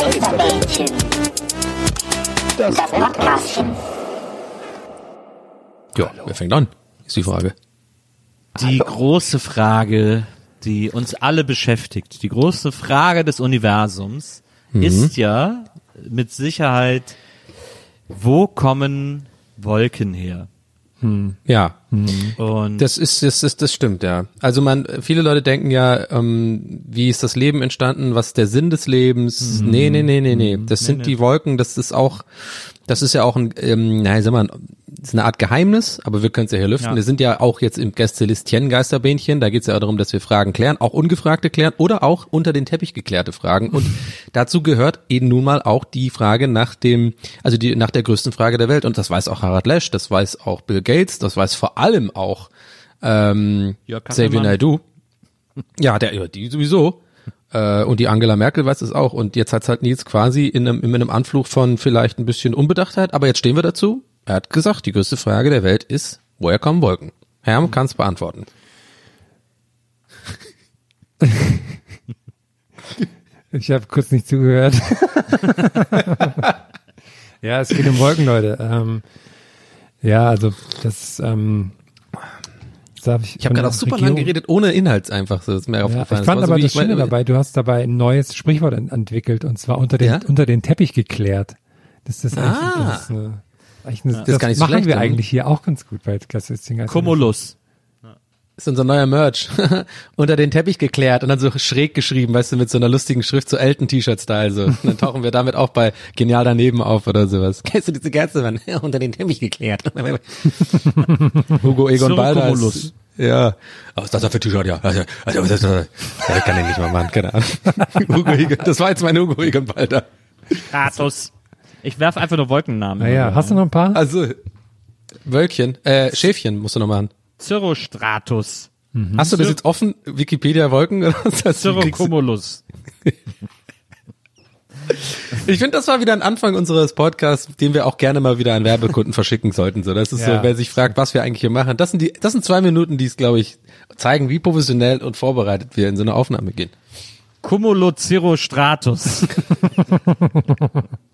Geisterbällchen. Das Podcastchen. Ja, wer fängt an? Ist die Frage. Die große Frage, die uns alle beschäftigt, die große Frage des Universums ist ja mit Sicherheit, wo kommen Wolken her? Ja, Und das ist, das ist, das stimmt, ja. Also man, viele Leute denken ja, ähm, wie ist das Leben entstanden? Was ist der Sinn des Lebens? Nee, nee, nee, nee, nee. Das sind die Wolken, das ist auch, das ist ja auch ein, ähm, naja, sag mal, ist eine Art Geheimnis, aber wir können es ja hier lüften. Ja. Wir sind ja auch jetzt im Gästelistchen Geisterbähnchen, da geht es ja auch darum, dass wir Fragen klären, auch ungefragte klären oder auch unter den Teppich geklärte Fragen. Und dazu gehört eben nun mal auch die Frage nach dem, also die nach der größten Frage der Welt. Und das weiß auch Harald Lesch, das weiß auch Bill Gates, das weiß vor allem auch ähm, Xavier. Naidoo. Ja, der, ja, die sowieso. Äh, und die Angela Merkel weiß es auch. Und jetzt hat's halt Nils quasi in einem, in einem Anflug von vielleicht ein bisschen Unbedachtheit, aber jetzt stehen wir dazu. Er hat gesagt, die größte Frage der Welt ist, woher kommen Wolken? Herm kann es beantworten. Ich habe kurz nicht zugehört. ja, es geht um Wolken, Leute. Ähm, ja, also das ähm, darf ich. Ich habe gerade auch super lang geredet, ohne Inhalt einfach so. Ist mir Ja, aufgefallen. ich fand Das aber so, das Schöne dabei, du hast dabei ein neues Sprichwort ent entwickelt und zwar unter den, Ja? unter den Teppich geklärt. Das ist eigentlich, Ah. das ist eine, eigentlich eine, ist das, gar nicht so machen schlecht, wir oder? eigentlich hier auch ganz gut bei Klassisting. Cumulus. Ist unser neuer Merch. Unter den Teppich geklärt und dann so schräg geschrieben, weißt du, mit so einer lustigen Schrift, so Elton-T-Shirt-Style, so. Und dann tauchen wir damit auch bei Genial daneben auf oder sowas. Kennst du diese Kerze, Mann? Unter den Teppich geklärt. Hugo Egon Balder Cumulus. ist, ja. Was ist das da für T-Shirt, ja? Also, also, ist das? Ja, ich kann den nicht mal machen, keine Ahnung. Hugo Egon, das war jetzt mein Hugo Egon Balder. Stratus. Ich werfe einfach nur Wolkennamen. Naja, hast du noch ein paar? Also, Wölkchen, äh, Schäfchen musst du noch machen. Cirrostratus. Hast du das jetzt offen? Wikipedia Wolken? Cirrocumulus. Ich finde, das war wieder ein Anfang unseres Podcasts, den wir auch gerne mal wieder an Werbekunden verschicken sollten. So, das ist Ja. so, wer sich fragt, was wir eigentlich hier machen. Das sind die, das sind zwei Minuten, die es, glaube ich, zeigen, wie professionell und vorbereitet wir in so eine Aufnahme gehen. Cumulocirrostratus.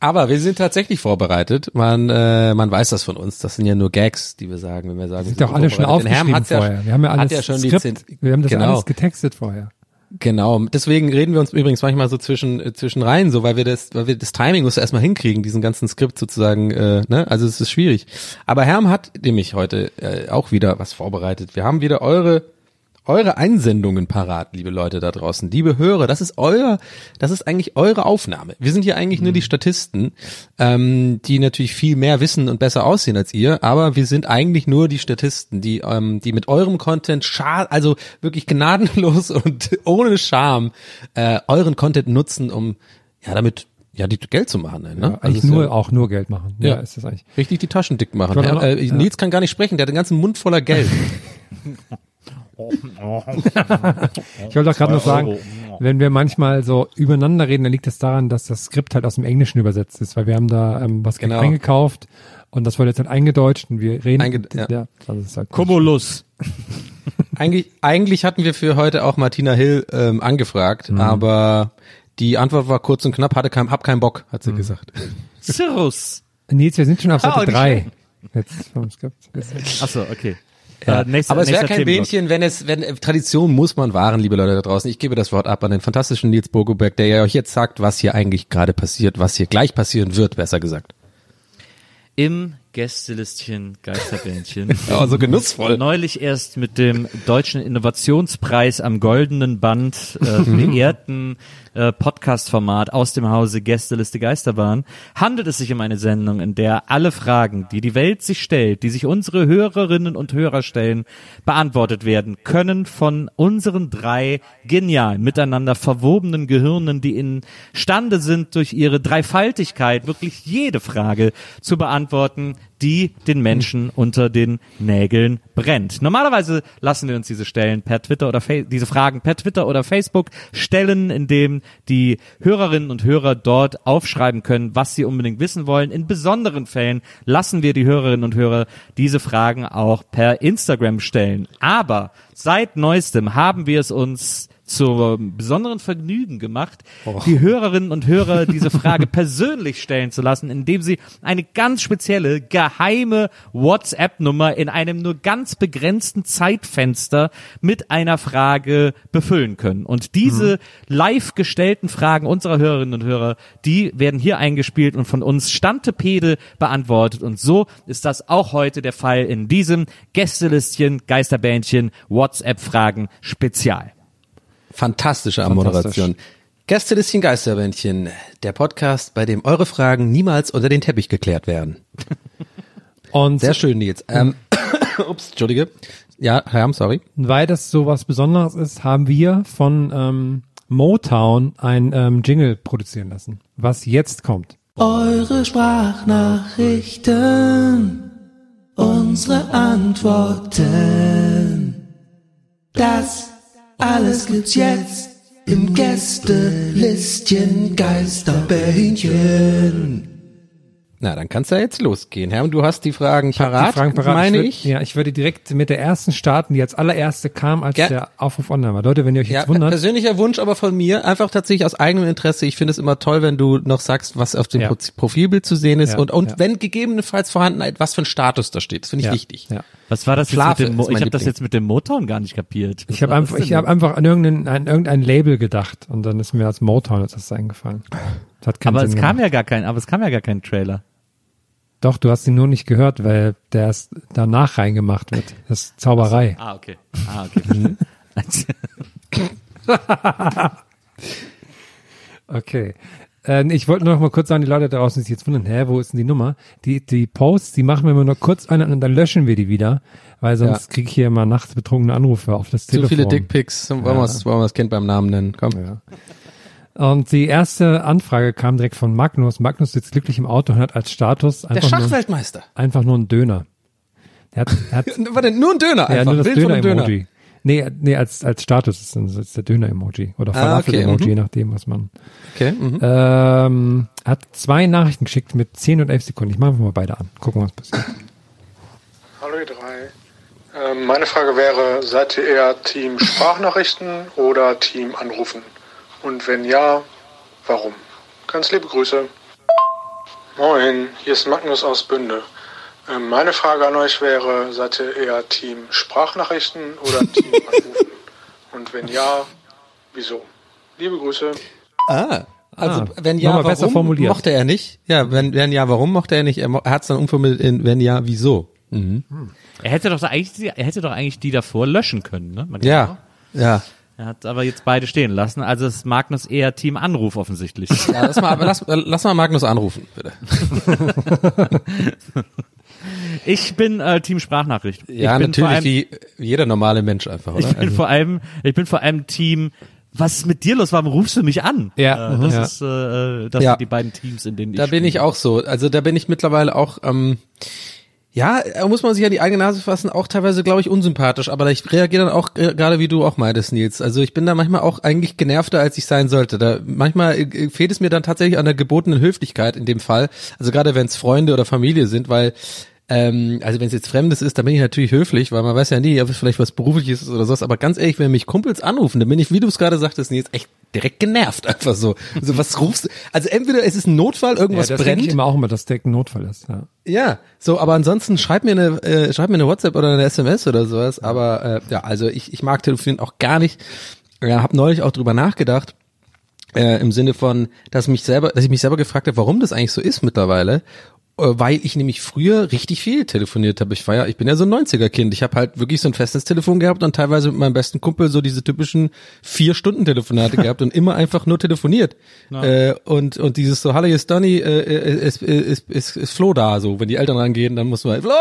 Aber wir sind tatsächlich vorbereitet. Man, äh, man weiß das von uns. Das sind ja nur Gags, die wir sagen, wenn wir sagen. sind doch alle schon vorbereitet. Denn Herm aufgeschrieben hat's ja, vorher. Wir haben ja alles ja schon Skript, wir haben das genau. alles getextet vorher. Genau, deswegen reden wir uns übrigens manchmal so zwischen äh, zwischen rein, so weil wir das, weil wir das Timing muss erstmal hinkriegen, diesen ganzen Skript sozusagen, äh, ne? Also es ist schwierig. Aber Herm hat nämlich heute äh, auch wieder was vorbereitet. Wir haben wieder eure eure Einsendungen parat, liebe Leute da draußen, liebe Hörer, das ist euer, das ist eigentlich eure Aufnahme. Wir sind hier eigentlich nur die Statisten, ähm, die natürlich viel mehr wissen und besser aussehen als ihr, aber wir sind eigentlich nur die Statisten, die, ähm, die mit eurem Content scha also wirklich gnadenlos und ohne Scham äh, euren Content nutzen, um ja damit ja die Geld zu machen. Ne? Ja, Also eigentlich ist nur, ja auch nur Geld machen. Ja, Ja. ist das eigentlich. richtig die Taschen dick machen. Noch- äh. Nils kann gar nicht sprechen, der hat den ganzen Mund voller Geld. Ich wollte auch gerade noch sagen, wenn wir manchmal so übereinander reden, dann liegt das daran, dass das Skript halt aus dem Englischen übersetzt ist, weil wir haben da ähm, was Genau. eingekauft und das wurde jetzt halt eingedeutscht und wir reden. Einge- ja. also das ist halt Cumulus. Eigentlich, eigentlich hatten wir für heute auch Martina Hill ähm, angefragt, aber die Antwort war kurz und knapp, hatte kein, hab keinen Bock, hat sie gesagt. Cirrus. Nils, wir sind schon auf Seite und die drei. Jetzt vom Skript. Achso, okay. Ja. Äh, nächster- Aber es wäre kein. Bähnchen, wenn es, wenn äh, Tradition muss man wahren, liebe Leute da draußen. Ich gebe das Wort ab an den fantastischen Nils Bogoberg, der ja euch jetzt sagt, was hier eigentlich gerade passiert, was hier gleich passieren wird, besser gesagt. Im Gästelistchen Geisterbändchen. Ja, so genussvoll. Neulich erst mit dem Deutschen Innovationspreis am Goldenen Band äh, beehrten äh, Podcast-Format aus dem Hause Gästeliste Geisterbahn handelt es sich um eine Sendung, in der alle Fragen, die die Welt sich stellt, die sich unsere Hörerinnen und Hörer stellen, beantwortet werden können von unseren drei genial miteinander verwobenen Gehirnen, die imstande sind, durch ihre Dreifaltigkeit wirklich jede Frage zu beantworten, die den Menschen unter den Nägeln brennt. Normalerweise lassen wir uns diese Stellen per Twitter oder Fa diese Fragen per Twitter oder Facebook stellen, indem die Hörerinnen und Hörer dort aufschreiben können, was sie unbedingt wissen wollen. In besonderen Fällen lassen wir die Hörerinnen und Hörer diese Fragen auch per Instagram stellen. Aber seit neuestem haben wir es uns zum besonderen Vergnügen gemacht, die Hörerinnen und Hörer diese Frage persönlich stellen zu lassen, indem sie eine ganz spezielle, geheime WhatsApp-Nummer in einem nur ganz begrenzten Zeitfenster mit einer Frage befüllen können. Und diese live gestellten Fragen unserer Hörerinnen und Hörer, die werden hier eingespielt und von uns Stantepede beantwortet. Und so ist das auch heute der Fall in diesem Gästelistchen, Geisterbändchen, WhatsApp-Fragen Spezial. Fantastische Moderation. Gästelistchen Geisterbändchen, der Podcast, bei dem eure Fragen niemals unter den Teppich geklärt werden. Und Sehr schön, Nils. Ähm, ups, Entschuldige. Ja, Herr, sorry. weil das so was Besonderes ist, haben wir von ähm, Motown ein ähm, Jingle produzieren lassen, was jetzt kommt. Eure Sprachnachrichten, unsere Antworten. Das alles gibt's jetzt im Gästelistchen Geisterbähnchen. Na, dann kann's ja jetzt losgehen. Herr, du hast die Fragen parat, die Fragen parat. meine würd- ich. Ja, ich würde direkt mit der ersten starten, die als allererste kam, als Ger- der Aufruf online war. Leute, wenn ihr euch Ja, jetzt wundert, persönlicher Wunsch aber von mir, einfach tatsächlich aus eigenem Interesse. Ich finde es immer toll, wenn du noch sagst, was auf dem Ja. Pro Profilbild zu sehen ist Ja, und, und ja. wenn gegebenenfalls vorhanden, was für ein Status da steht. Das finde ich ja, wichtig. Ja. Was war das Schlafe jetzt mit dem Mo Ich habe das jetzt mit dem Motown gar nicht kapiert. Was Ich habe einfach, ich habe einfach an irgendein, an irgendein Label gedacht und dann ist mir als Motown jetzt das eingefallen. Das hat aber Sinn es kam gemacht. ja gar kein, aber es kam ja gar kein Trailer. Doch, du hast ihn nur nicht gehört, weil der erst danach reingemacht wird. Das ist Zauberei. Ah, okay. Ah, okay. Okay. Äh, ich wollte nur noch mal kurz sagen, die Leute da draußen, die sich jetzt wundern, hä, wo ist denn die Nummer? Die, die Posts, die machen wir immer nur kurz ein und dann löschen wir die wieder, weil sonst Ja. kriege ich hier immer nachts betrunkene Anrufe auf das Zu Telefon. viele Dickpics, wollen wir das, wollen wir das Kind beim Namen nennen? Komm. Ja. Und die erste Anfrage kam direkt von Magnus. Magnus sitzt glücklich im Auto und hat als Status Der einfach, nur, Schachweltmeister. einfach nur einen Döner. Er hat, er hat Warte, nur ein Döner ja, einfach. nur das Bild von einem Döner-Emoji. Nee, nee, als, als Status ist, ist der Döner-Emoji oder Ah, okay, Falafel-Emoji, mhm. je nachdem, was man. Okay. Mhm. Ähm, hat zwei Nachrichten geschickt mit 10 und 11 Sekunden. Ich mache einfach mal beide an. Gucken, was passiert. Hallo ihr drei. Ähm, meine Frage wäre, seid ihr eher Team Sprachnachrichten oder Team Anrufen? Und wenn ja, warum? Ganz liebe Grüße. Moin, hier ist Magnus aus Bünde. Ähm, meine Frage an euch wäre, seid ihr eher Team Sprachnachrichten oder Team Anrufen? Und wenn ja, wieso? Liebe Grüße. Ah. Also, Ah, wenn ja, warum formuliert. mochte er nicht? Ja, wenn, wenn ja, warum mochte er nicht? Er er hat es dann umformuliert in, wenn ja, wieso? Mhm. er hätte doch eigentlich, die- er hätte doch eigentlich die davor löschen können, ne? Man- Ja, ja. Er hat aber jetzt beide stehen lassen. Also ist Magnus eher Team Anruf offensichtlich. ja lass, mal, lass, lass mal Magnus anrufen, bitte. Ich bin äh, Team Sprachnachricht. Ja, ich bin vor natürlich, allem, wie, wie jeder normale Mensch einfach, oder? Ich bin Also- vor allem, ich bin vor allem Team. Was ist mit dir los? Warum rufst du mich an? Ja, äh, das ja. ist, äh, das Ja. sind die beiden Teams, in denen Da ich bin ich auch so. Also da bin ich mittlerweile auch, ähm, ja, da muss man sich an die eigene Nase fassen, auch teilweise, glaube ich, unsympathisch. Aber ich reagiere dann auch, äh, gerade wie du auch meintest, Nils. Also ich bin da manchmal auch eigentlich genervter, als ich sein sollte. Da manchmal äh, fehlt es mir dann tatsächlich an der gebotenen Höflichkeit in dem Fall. Also gerade wenn es Freunde oder Familie sind, weil Ähm, also wenn es jetzt Fremdes ist, dann bin ich natürlich höflich, weil man weiß ja nie, ob es vielleicht was Berufliches ist oder sowas. Aber ganz ehrlich, wenn mich Kumpels anrufen, dann bin ich, wie du es gerade sagtest, jetzt echt direkt genervt. Einfach so. Also was rufst du? Also entweder es ist ein Notfall, irgendwas ja, das brennt. ich immer auch immer, dass der ein Notfall ist. Ja. Ja, so, aber ansonsten schreib mir eine, äh, schreib mir eine WhatsApp oder eine SMS oder sowas. Aber äh, ja, also ich, ich mag telefonieren auch gar nicht. Ja, habe neulich auch drüber nachgedacht. Äh, Im Sinne von, dass mich selber, dass ich mich selber gefragt habe, warum das eigentlich so ist mittlerweile. Äh, Weil ich nämlich früher richtig viel telefoniert habe. Ich war ja, ich bin ja so ein 90er-Kind. Ich habe halt wirklich so ein festes Telefon gehabt und teilweise mit meinem besten Kumpel so diese typischen vier Stunden Telefonate gehabt und immer einfach nur telefoniert. Äh, und und dieses so, hallo, hier ist Donny, äh, ist, ist, ist, ist Flo da, so. Wenn die Eltern rangehen, dann muss man halt, Flo!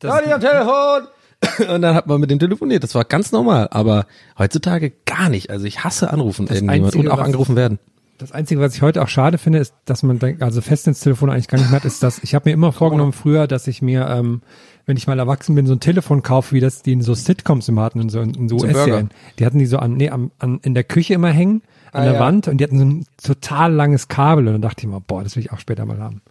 Donny am Telefon! Und dann hat man mit dem telefoniert. Das war ganz normal. Aber heutzutage gar nicht. Also ich hasse anrufen irgendjemand Einzige, und auch angerufen werden. Das Einzige, was ich heute auch schade finde, ist, dass man also Festnetztelefon eigentlich gar nicht mehr hat, ist, dass ich habe mir immer vorgenommen früher, dass ich mir, ähm, wenn ich mal erwachsen bin, so ein Telefon kaufe, wie das die in so Sitcoms immer hatten, in so, in so. US-Serien. Die hatten die so an, nee, am, an, in der Küche immer hängen, an Ah, der ja. Wand und die hatten so ein total langes Kabel und dann dachte ich mir, boah, das will ich auch später mal haben.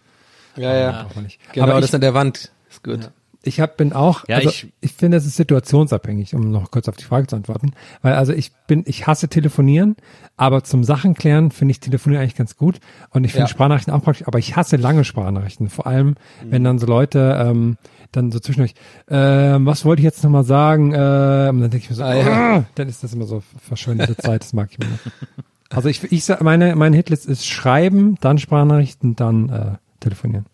Ja, ja. Genau, Aber das ich, an der Wand. Ist gut. Ich hab, bin auch, Ja, also ich- ich, finde, es ist situationsabhängig, um noch kurz auf die Frage zu antworten. Weil also ich bin, ich hasse telefonieren, aber zum Sachen klären finde ich telefonieren eigentlich ganz gut. Und ich finde Ja. Sprachnachrichten auch praktisch, aber ich hasse lange Sprachnachrichten. Vor allem, wenn dann so Leute ähm, dann so zwischendurch, ähm, was wollte ich jetzt nochmal sagen? Ähm, und dann denke ich mir so, Ah, ja. "Ah", dann ist das immer so verschwendete Zeit, das mag ich mir nicht. Also ich, ich sag, meine, meine Hitlist ist schreiben, dann Sprachnachrichten, dann äh, telefonieren.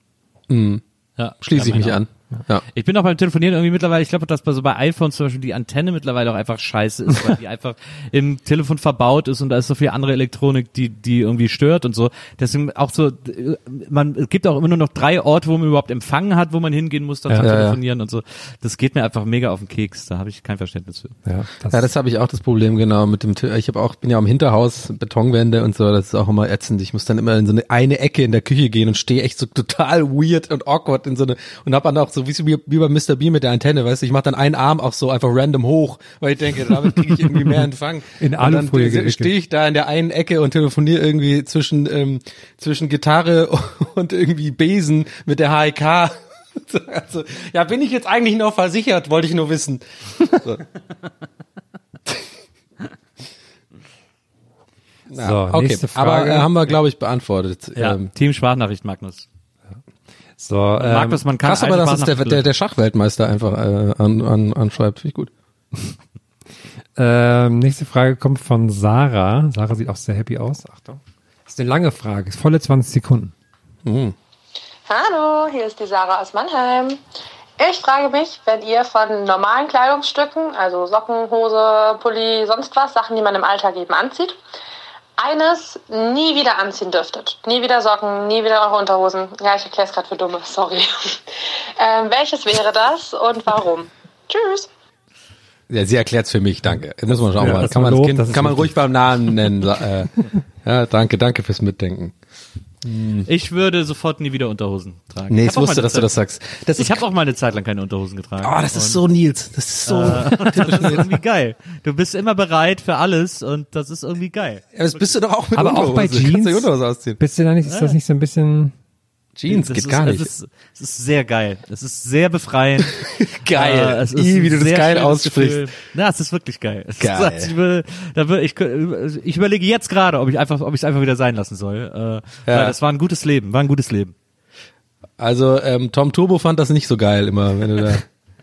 Ja, Schließe ich mich auch. an. Ja. Ich bin auch beim Telefonieren irgendwie mittlerweile, ich glaube, dass bei so bei iPhones zum Beispiel die Antenne mittlerweile auch einfach scheiße ist, weil die einfach im Telefon verbaut ist und da ist so viel andere Elektronik, die, die irgendwie stört und so. Deswegen auch so, man, es gibt auch immer nur noch drei Orte, wo man überhaupt empfangen hat, wo man hingehen muss, dann Ja. zu Ja, ja. telefonieren und so. Das geht mir einfach mega auf den Keks, da habe ich kein Verständnis für. Ja, das, Ja, das habe ich auch das Problem genau mit dem. Ich habe auch bin ja am Hinterhaus Betonwände und so. Das ist auch immer ätzend. Ich muss dann immer in so eine eine Ecke in der Küche gehen und stehe echt so total weird und awkward in so eine und hab dann auch so wie, wie, wie bei Mr. Bean mit der Antenne, weißt du. Ich mache dann einen Arm auch so einfach random hoch, weil ich denke, damit kriege ich irgendwie mehr Empfang. In und Alufolie dann stehe ich da in der einen Ecke und telefoniere irgendwie zwischen ähm, zwischen Gitarre und irgendwie Besen mit der HIK. Also, ja, bin ich jetzt eigentlich noch versichert, wollte ich nur wissen. So. Na, So, okay. nächste Aber Frage. äh, haben wir, glaube ich, beantwortet. Ja, Ähm, Team Sprachnachricht, Magnus. So, Magnus, ähm, man kann krass, aber dass es der, der, der Schachweltmeister einfach äh, an, an, anschreibt. Finde ich gut. Ähm, nächste Frage kommt von Sarah. Sarah sieht auch sehr happy aus. Achtung. Das ist eine lange Frage. Ist volle 20 Sekunden. Hallo, hier ist die Sarah aus Mannheim. Ich frage mich, wenn ihr von normalen Kleidungsstücken, also Socken, Hose, Pulli, sonst was, Sachen, die man im Alltag eben anzieht, eines nie wieder anziehen dürftet. Nie wieder Socken, nie wieder eure Unterhosen. Ja, ich erkläre es gerade für Dumme, sorry. ähm, welches wäre das und warum? Tschüss. Ja, sie erklärt's für mich, danke. Das muss man schauen. Ja, mal. das Kann man, das Lob, kind, kann man ruhig beim Namen nennen. Äh, ja, danke, danke fürs Mitdenken. Ich würde sofort nie wieder Unterhosen tragen. Nee, Ich ich wusste, dass du eine das sagst. Das Zeit- Ich habe auch mal eine Zeit lang keine Unterhosen getragen. oh, das ist Und so Nils. Das ist so. das ist irgendwie geil. Du bist immer bereit für alles und das ist irgendwie geil. Ja, das bist du doch auch mit Aber auch bei. Kannst du Jeans? Unterhose ausziehen. Bist du da nicht, ist das nicht so ein bisschen, Jeans Das geht ist, gar nicht. Es ist, es ist sehr geil. Es ist sehr befreiend. geil. Äh, es ist I, wie du das geil aussprichst. Gefühl. Ja, es ist wirklich geil. Es Geil. Ist, ich, will, da will, ich, ich überlege jetzt gerade, ob ich einfach, ob ich es einfach wieder sein lassen soll. Äh, Ja. das war ein gutes Leben, war ein gutes Leben. Also ähm, Tom Turbo fand das nicht so geil immer, wenn du da,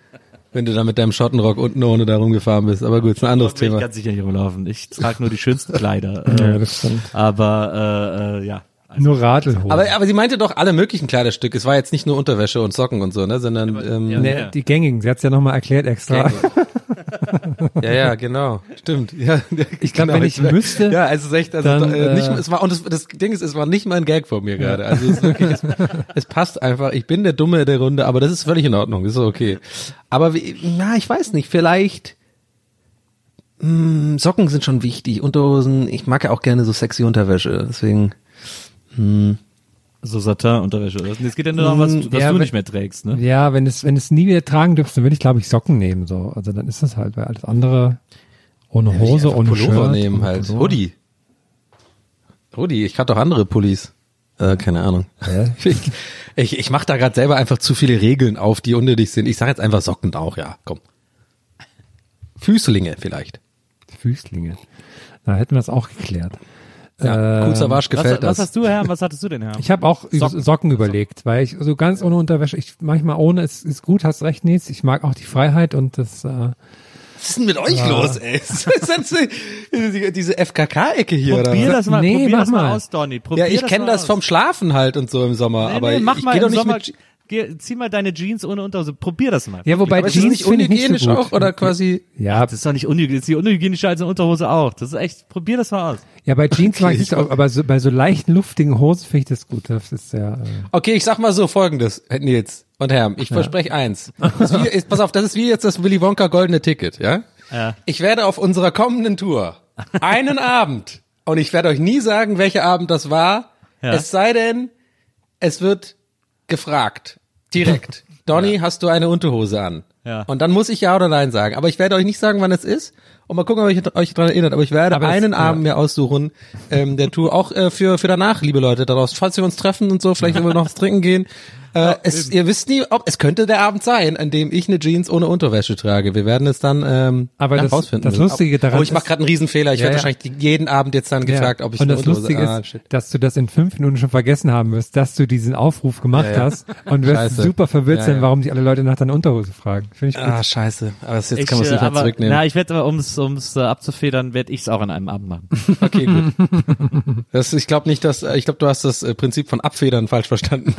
wenn du da mit deinem Schottenrock unten ohne da rumgefahren bist. Aber gut, ist ein anderes will ich Thema. ganz sicher nicht rumlaufen. Ich trage nur die schönsten Kleider. ja, Äh, das stimmt. aber äh, äh, ja. Also, Nur Radelhosen. Aber, aber sie meinte doch alle möglichen Kleiderstücke. Es war jetzt nicht nur Unterwäsche und Socken und so, ne, sondern ähm, ja. ja, nee, die gängigen. Sie hat es ja nochmal erklärt extra. ja, genau, stimmt. Ja, Ich glaube, genau. wenn ich müsste, ja, es ist echt, also dann, äh, nicht, äh, es war und das, das Ding ist, es war nicht mal ein Gag von mir gerade. Also es, ist wirklich, es, es passt einfach. Ich bin der Dumme der Runde, aber das ist völlig in Ordnung, das ist okay. Aber wie, na, ich weiß nicht, vielleicht mh, Socken sind schon wichtig, Unterhosen. Ich mag ja auch gerne so sexy Unterwäsche, deswegen. So Satin-Unterwäsche. oder? Es geht ja nur darum, was, was Ja, du wenn- nicht mehr trägst, ne? Ja, wenn es, wenn es nie wieder tragen dürfst, dann würde ich, glaube ich, Socken nehmen, so. Also dann ist das halt, weil alles andere ohne ich Hose, ohne Pullover Shirt. nehmen halt. Pullover. Hoodie. Hoodie, ich hatte doch andere Pullis. Äh, keine Ahnung. Ich, ich, ich mache da gerade selber einfach zu viele Regeln auf, die unnötig sind. Ich sage jetzt einfach Socken auch, ja, komm. Füßlinge vielleicht. Füßlinge. Da hätten wir es auch geklärt. Ja, Ähm, Was, gefällt was das. hast du, Herr? Was hattest du denn, Herr? Ich habe auch Socken, Socken überlegt, weil ich so ganz ohne Unterwäsche, ich manchmal ohne ist, ist gut, hast recht, Nils. Ich mag auch die Freiheit und das äh, Was ist denn mit euch los, ey? Was ist denn so- diese- FKK-Ecke hier, Probier oder? das mal, Nee, probier mach das mal, aus, Donny. Probier Ja, ich kenne das aus. vom Schlafen halt und so im Sommer, Nee, aber nee, mach ich mal gehe doch im nicht Sommer, mit geh, zieh mal deine Jeans ohne Unterhose, probier das mal. ja, wobei aber ist das Jeans nicht ich nicht unhygienisch so gut. auch oder quasi Ja, Das ist doch nicht unhygienisch, ist die unhygienischer als eine Unterhose auch. Das ist echt, probier das mal aus. ja, bei Jeans mag ich es auch, aber so, bei so leichten, luftigen Hosen finde ich das gut. Das ist ja, äh, Okay, ich sag mal so folgendes, Nils und Herr, ich verspreche eins. Das ist wie, ist, pass auf, das ist wie jetzt das Willy Wonka goldene Ticket, ja? Ja. Ich werde auf unserer kommenden Tour einen Abend und ich werde euch nie sagen, welcher Abend das war, Ja. es sei denn, es wird gefragt, direkt. Donny, hast du eine Unterhose an? Ja. Und dann muss ich ja oder nein sagen. Aber ich werde euch nicht sagen, wann es ist. Und mal gucken, ob ihr euch daran erinnert. Aber ich werde Aber es- einen ja. Abend mir aussuchen, ähm, der Tour, auch äh, für, für danach, liebe Leute daraus. Falls wir uns treffen und so, vielleicht wenn wir noch was trinken gehen. Äh, es, ihr wisst nie, ob es könnte der Abend sein, an dem ich eine Jeans ohne Unterwäsche trage. Wir werden es dann ähm, Aber ja, das- rausfinden. das Lustige daran Oh, ich mache ist- gerade einen Riesenfehler. Ich Ja, werde ja. wahrscheinlich jeden Abend jetzt dann gefragt, ob ich und eine das Unterhose Lustige ah, ist, dass du das in fünf Minuten schon vergessen haben wirst, dass du diesen Aufruf gemacht Ja, ja. hast und wirst Scheiße. super verwirrt Ja, sein, ja. warum sich alle Leute nach deiner Unterhose fragen. Finde ich gut. Ah, scheiße. Aber das jetzt Ich, kann man es äh, nicht mehr aber, zurücknehmen. na, ich werde aber, um es um's, äh, abzufedern, werde ich es auch an einem Abend machen. Okay, gut. Das, ich glaube nicht, dass ich glaube, du hast das äh, Prinzip von Abfedern falsch verstanden.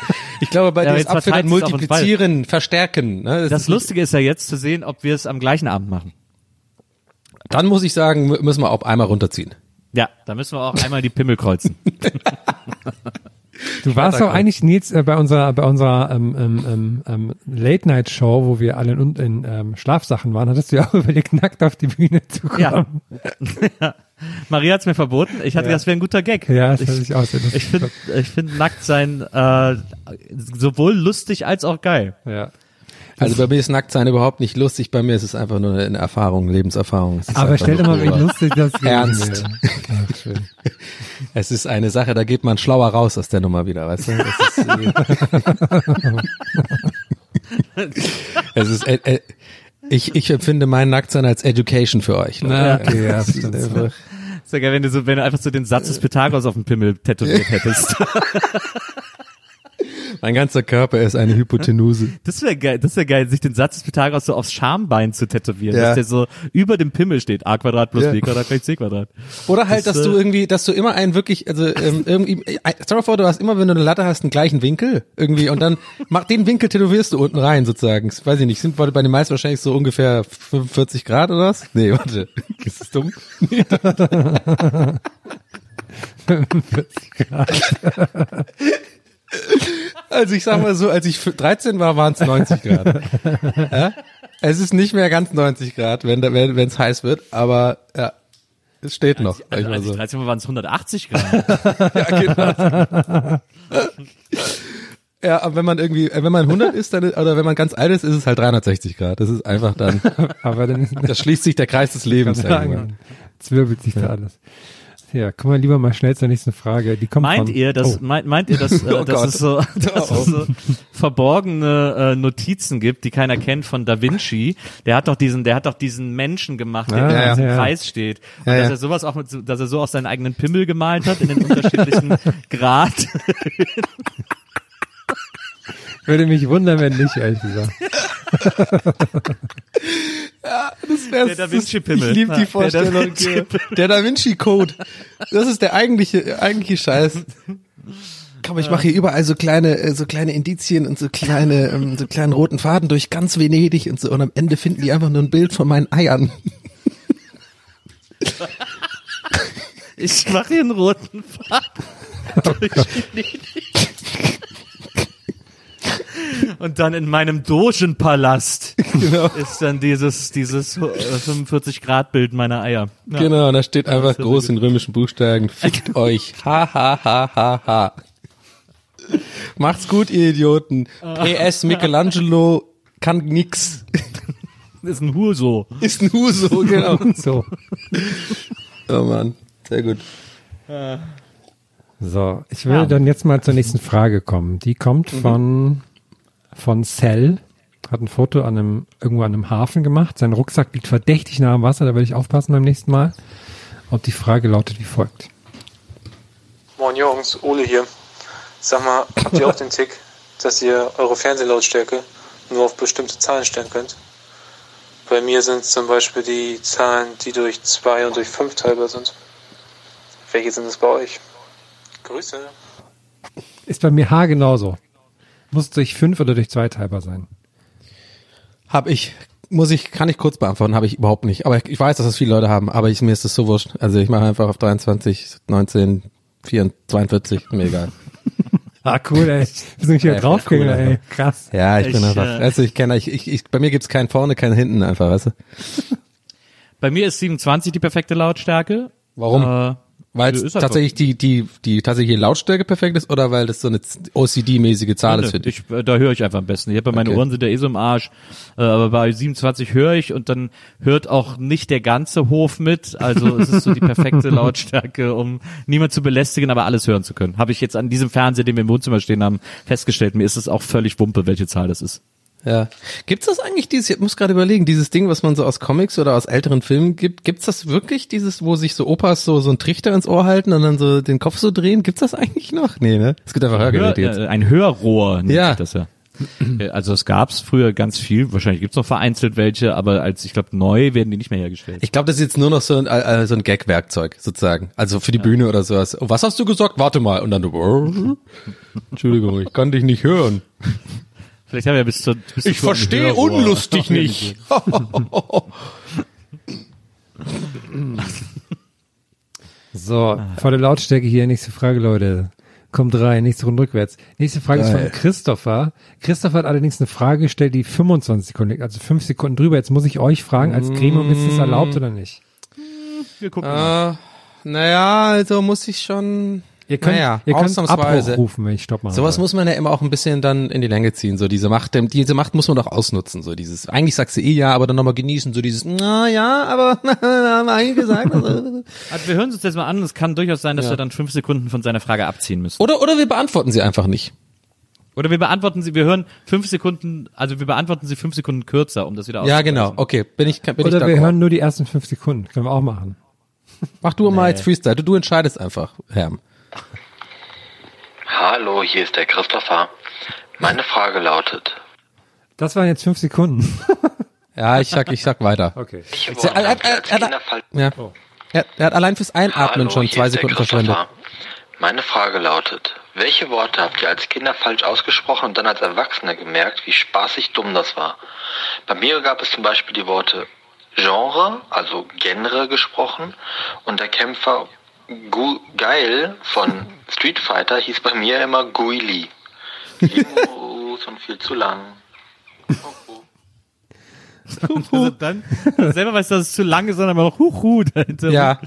ich glaube, bei Ja, auf uns multiplizieren, verstärken. Ne? Das ist- Lustige ist ja jetzt zu sehen, ob wir es am gleichen Abend machen. Dann muss ich sagen, mü- müssen wir auch einmal runterziehen. Ja, da müssen wir auch einmal die Pimmel kreuzen. Du warst doch eigentlich Nils äh, bei unserer bei unserer ähm, ähm, ähm, ähm, Late Night Show, wo wir alle in, in ähm, Schlafsachen waren, hattest du ja auch überlegt, nackt auf die Bühne zu kommen. Maria hat's mir verboten. Ich hatte, das wäre ein guter Gag. Ja, das ich, ich auch sehr ich finde, ich finde nackt sein äh, sowohl lustig als auch geil. Ja. Also bei mir ist Nacktsein überhaupt nicht lustig. Bei mir ist es einfach nur eine Erfahrung, Lebenserfahrung. Es ist Aber stell dir mal, wie lustig das Ernst. Ach. Es ist eine Sache, da geht man schlauer raus aus der Nummer wieder, weißt du? Es ist, äh, es ist äh, äh, ich, ich empfinde mein Nacktsein als Education für euch. Na, okay, ja, ist stimmt. einfach- Ist ja geil, wenn du so, wenn du einfach so den Satz des Pythagoras auf dem Pimmel tätowiert hättest. Mein ganzer Körper ist eine Hypotenuse. Das wäre geil, das wäre geil, sich den Satz des Pythagoras so aufs Schambein zu tätowieren, Ja. dass der so über dem Pimmel steht. A Quadrat plus Ja. B Quadrat gleich C Quadrat. Oder halt, Das, dass du äh, irgendwie, dass du immer einen wirklich, also ähm, irgendwie, äh, stell dir vor, du hast immer, wenn du eine Latte hast, einen gleichen Winkel irgendwie und dann mach den Winkel tätowierst du unten rein sozusagen. Weiß ich nicht, sind bei den meisten wahrscheinlich so ungefähr 45 Grad oder was? Nee, warte, ist das dumm? Also ich sag mal so, als ich 13 war, waren es 90 Grad. Ja? Es ist nicht mehr ganz 90 Grad, wenn da- wenn es heiß wird, aber ja, es steht noch. sag ich Also, als ich so. 13 war, waren es 180 Grad. Ja, genau. ja, aber wenn man irgendwie, äh, wenn man 100 ist, dann, oder wenn man ganz alt ist, ist es halt 360 Grad. Das ist einfach dann, Aber dann da schließt sich der Kreis des Lebens. sagen, zwirbelt sich da alles. Ja, kommen wir lieber mal schnell zur nächsten Frage. Die kommt Meint von, ihr, dass oh, meint, meint ihr, dass, äh, Oh dass es so, dass es so verborgene äh, Notizen gibt, die keiner kennt von Da Vinci? Der hat doch diesen, der hat doch diesen Menschen gemacht, der Ja, in diesem ja. Kreis steht. Und Ja, dass er sowas auch mit, dass er so auch seinen eigenen Pimmel gemalt hat in den unterschiedlichen Grad. Würde mich wundern, wenn nicht, ehrlich gesagt. Das wär's- Der Da Vinci-Pimmel. Ich liebe Ja, die der Da Vorstellung. Vinci-Pimmel. Der Da Vinci Code. Das ist der eigentliche, eigentliche Scheiß. Komm, ich mache hier überall so kleine, äh, so kleine Indizien und so kleine, ähm, so kleinen roten Faden durch ganz Venedig und so. Und am Ende finden die einfach nur ein Bild von meinen Eiern. Ich mache hier einen roten Faden durch Venedig. Und dann in meinem Dogenpalast Genau. ist dann dieses, dieses äh, 45 Grad Bild meiner Eier. Ja. Genau, und da steht einfach groß in römischen Buchstaben, fickt euch. Ha, ha, ha, ha, ha. Macht's gut, ihr Idioten. PS Michelangelo kann nix. Ist ein Huso. Ist ein Huso, genau. So. Oh Mann, sehr gut. So, ich will Ja. dann jetzt mal zur nächsten Frage kommen. Die kommt von, von Cell. Hat ein Foto an einem, irgendwo an einem Hafen gemacht. Sein Rucksack liegt verdächtig nah am Wasser, da werde ich aufpassen beim nächsten Mal. Und die Frage lautet wie folgt. Moin Jungs, Ole hier. Sag mal, habt ihr auch den Tick, dass ihr eure Fernsehlautstärke nur auf bestimmte Zahlen stellen könnt? Bei mir sind es zum Beispiel die Zahlen, die durch 2 und durch 5 teilbar sind. Welche sind es bei euch? Grüße. Ist bei mir haargenauso. Muss durch fünf oder durch zwei teilbar sein. Hab ich, muss ich, kann ich kurz beantworten, habe ich überhaupt nicht. Aber ich weiß, dass das viele Leute haben, aber ich, mir ist das so wurscht. Also ich mache einfach auf 23, 19, 4, 42, mir egal. Ah, cool, ey. Wir sind hier Ja, draufgegangen, cool, ey. Krass. Ja, ich, bin Ich, einfach, äh, also ich kenne, ich, ich, ich, bei mir gibt's keinen vorne, keinen hinten einfach, weißt du? Bei mir ist 27 die perfekte Lautstärke. Warum? Äh, Weil es tatsächlich die, die, die tatsächliche Lautstärke perfekt ist oder weil das so eine OCD-mäßige Zahl ist für dich? ich, äh, da höre ich einfach am besten. Ich habe meine Okay. Ohren sind ja eh so im Arsch, äh, aber bei 27 höre ich und dann hört auch nicht der ganze Hof mit. Also es ist so die perfekte Lautstärke, um niemand zu belästigen, aber alles hören zu können. Habe ich jetzt an diesem Fernseher, den wir im Wohnzimmer stehen haben, festgestellt. Mir ist es auch völlig wumpe, welche Zahl das ist. Ja. Gibt's das eigentlich dieses, ich muss gerade überlegen, dieses Ding, was man so aus Comics oder aus älteren Filmen gibt, gibt's das wirklich, dieses, wo sich so Opas so, so einen Trichter ins Ohr halten und dann so den Kopf so drehen? Gibt's das eigentlich noch? Nee, ne? Es gibt einfach Hör, Hörgeräte jetzt. äh, ein Hörrohr nennt Ja. sich das ja. Äh, Also es gab's früher ganz viel, wahrscheinlich gibt's noch vereinzelt welche, aber als ich glaube neu werden die nicht mehr hergestellt. Ich glaube, das ist jetzt nur noch so ein, äh, so ein Gag-Werkzeug, sozusagen. Also für die Bühne oder sowas. Was hast du gesagt? Warte mal. Und dann du, Entschuldigung, ich kann dich nicht hören. Vielleicht haben wir bis zur bis Ich verstehe unlustig nicht. So, volle Lautstärke hier. Nächste Frage, Leute. Kommt rein, nächste Runde rückwärts. Nächste Frage ist Geil. von Christopher. Christopher hat allerdings eine Frage gestellt, die 25 Sekunden liegt, also 5 Sekunden drüber. Jetzt muss ich euch fragen, als Gremium ist das erlaubt oder nicht? Wir gucken mal. Äh, naja, also muss ich schon. Ihr könnt, naja, ihr könnt ausnahmsweise. Abbruch rufen, wenn ich Stopp mache. Sowas muss man ja immer auch ein bisschen dann in die Länge ziehen, so diese Macht, diese Macht muss man doch ausnutzen, so dieses, eigentlich sagst du eh ja, aber dann nochmal genießen, so dieses, na ja, aber, haben wir eigentlich gesagt. also- Also wir hören uns jetzt mal an. Es kann durchaus sein, dass Ja. wir dann fünf Sekunden von seiner Frage abziehen müssen. Oder, oder wir beantworten sie einfach nicht. Oder wir beantworten sie, wir hören fünf Sekunden, also wir beantworten sie fünf Sekunden kürzer, um das wieder Ja, genau, okay, bin ich, bin Oder ich wir hören nur die ersten 5 Sekunden. Können wir auch machen. Mach du mal jetzt Freestyle, du, du entscheidest einfach, Herm. Hallo, hier ist der Christopher. Meine Frage lautet, Das waren jetzt 5 Sekunden. Ja, ich sag, ich sag weiter. Okay. welche Er- Worte er- ihr er- als er-. Ja. Er, er hat allein fürs Einatmen Hallo, schon hier zwei ist der Sekunden Christopher. verschwendet. Meine Frage lautet, welche Worte habt ihr als Kinder falsch ausgesprochen und dann als Erwachsene gemerkt, wie spaßig dumm das war? Bei mir gab es zum Beispiel die Worte Genre, also Genre gesprochen, und der Kämpfer Gu Geil von Street Fighter hieß bei mir immer Guili. Lieblos und viel zu lang. Also dann, dann selber weiß, dass es zu lang ist, sondern aber noch Huhu dahinter. Ja,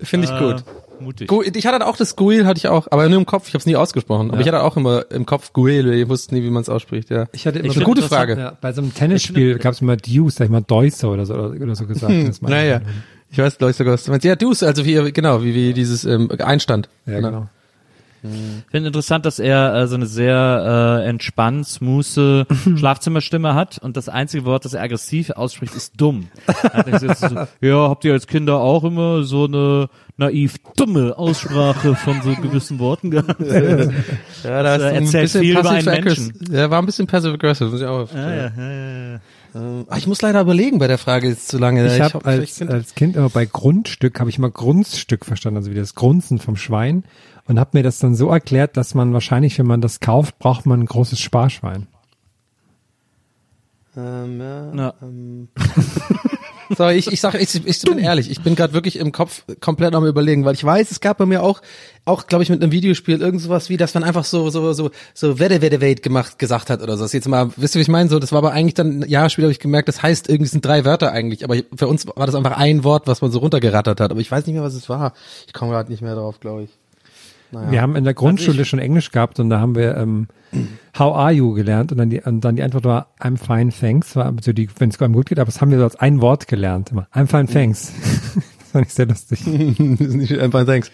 finde ich Äh, gut. Mutig. Gu- Ich hatte auch das Guil, hatte ich auch, aber nur im Kopf, ich habe es nie ausgesprochen. Aber ich hatte auch immer im Kopf Guil, ich wusste nie, wie man es ausspricht, ja. Ich hatte immer Das ist so eine gute Frage. Ja, bei so einem Tennisspiel gab es immer Deuce, sag ich mal Deuce oder so, oder, so gesagt. Hm, naja, ich weiß, glaube ich, sogar, was du meinst. Ja, du, also wie, genau, wie, wie dieses ähm, Einstand. Ja, genau. Ich finde interessant, dass er äh, so eine sehr äh, entspannt, smooth Schlafzimmerstimme hat und das einzige Wort, das er aggressiv ausspricht, ist dumm. So, ja, habt ihr als Kinder auch immer so eine naiv dumme Aussprache von so gewissen Worten gehabt? Ja, da Das, äh, erzählt viel über einen Menschen. Ja, war ein bisschen passive-aggressive, muss ich auch. Ja, ja, ja, ja, ja. Ähm, ach, ich muss leider überlegen bei der Frage, ist zu lange. Ich habe hoffe, als, als Kind immer bei Grundstück, habe ich immer Grundstück verstanden, also wie das Grunzen vom Schwein und habe mir das dann so erklärt, dass man wahrscheinlich, wenn man das kauft, braucht man ein großes Sparschwein. ähm, ja, Na. ähm. Sorry, ich, ich sag, ich, ich bin ehrlich, ich bin gerade wirklich im Kopf komplett am überlegen, weil ich weiß, es gab bei mir auch, auch glaube ich mit einem Videospiel irgend sowas wie, dass man einfach so so so so Wette Wette Wait gemacht gesagt hat oder so. Das jetzt mal, wisst ihr, wie ich meine? So, das war aber eigentlich dann Jahre später habe ich gemerkt, das heißt irgendwie sind drei Wörter eigentlich, aber für uns war das einfach ein Wort, was man so runtergerattert hat. Aber ich weiß nicht mehr, was es war. Ich komme gerade nicht mehr drauf, glaube ich. Naja. Wir haben in der Grundschule schon Englisch gehabt und da haben wir ähm, How are you gelernt und dann die, und dann die Antwort war I'm fine, thanks. War so die, wenn es einem gut geht, aber das haben wir so als ein Wort gelernt immer. I'm fine, thanks. das fand ich sehr lustig. das ist nicht einfach thanks.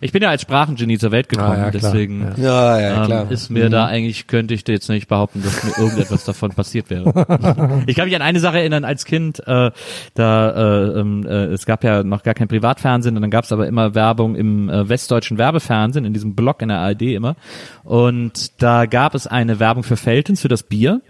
Ich bin ja als Sprachengenie zur Welt gekommen, Ah, ja, deswegen Ja. Ja, ja, ähm, klar. ist mir da eigentlich, könnte ich dir jetzt nicht behaupten, dass mir irgendetwas davon passiert wäre. Ich kann mich an eine Sache erinnern, als Kind, äh, da äh, ähm, äh, es gab ja noch gar kein Privatfernsehen und dann gab es aber immer Werbung im äh, westdeutschen Werbefernsehen, in diesem Blog in der ARD immer. Und da gab es eine Werbung für Feltens, für das Bier.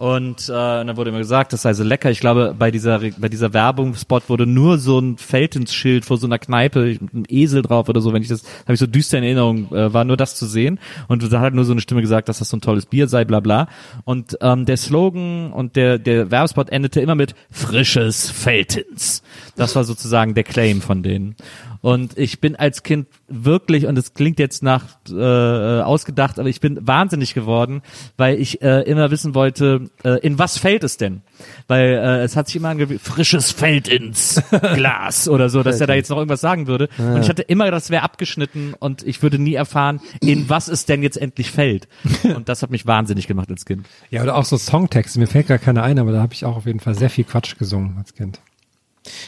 Und äh, dann wurde immer gesagt, das sei so lecker. Ich glaube, bei dieser bei dieser Werbungsspot wurde nur so ein Feltens-Schild vor so einer Kneipe, ein Esel drauf oder so, wenn ich das, habe ich so düster in Erinnerung, äh, war nur das zu sehen. Und da hat nur so eine Stimme gesagt, dass das so ein tolles Bier sei, bla bla. Und ähm, der Slogan und der, der Werbespot endete immer mit frisches Feltens. Das war sozusagen der Claim von denen. Und ich bin als Kind wirklich, und es klingt jetzt nach äh, ausgedacht, aber ich bin wahnsinnig geworden, weil ich äh, immer wissen wollte, äh, in was fällt es denn? Weil äh, es hat sich immer angefühlt, frisches fällt ins Glas oder so, dass er da jetzt noch irgendwas sagen würde. Und ich hatte immer, das wäre abgeschnitten und ich würde nie erfahren, in was es denn jetzt endlich fällt. Und das hat mich wahnsinnig gemacht als Kind. Ja, oder auch so Songtexte. Mir fällt gar keiner ein, aber da habe ich auch auf jeden Fall sehr viel Quatsch gesungen als Kind.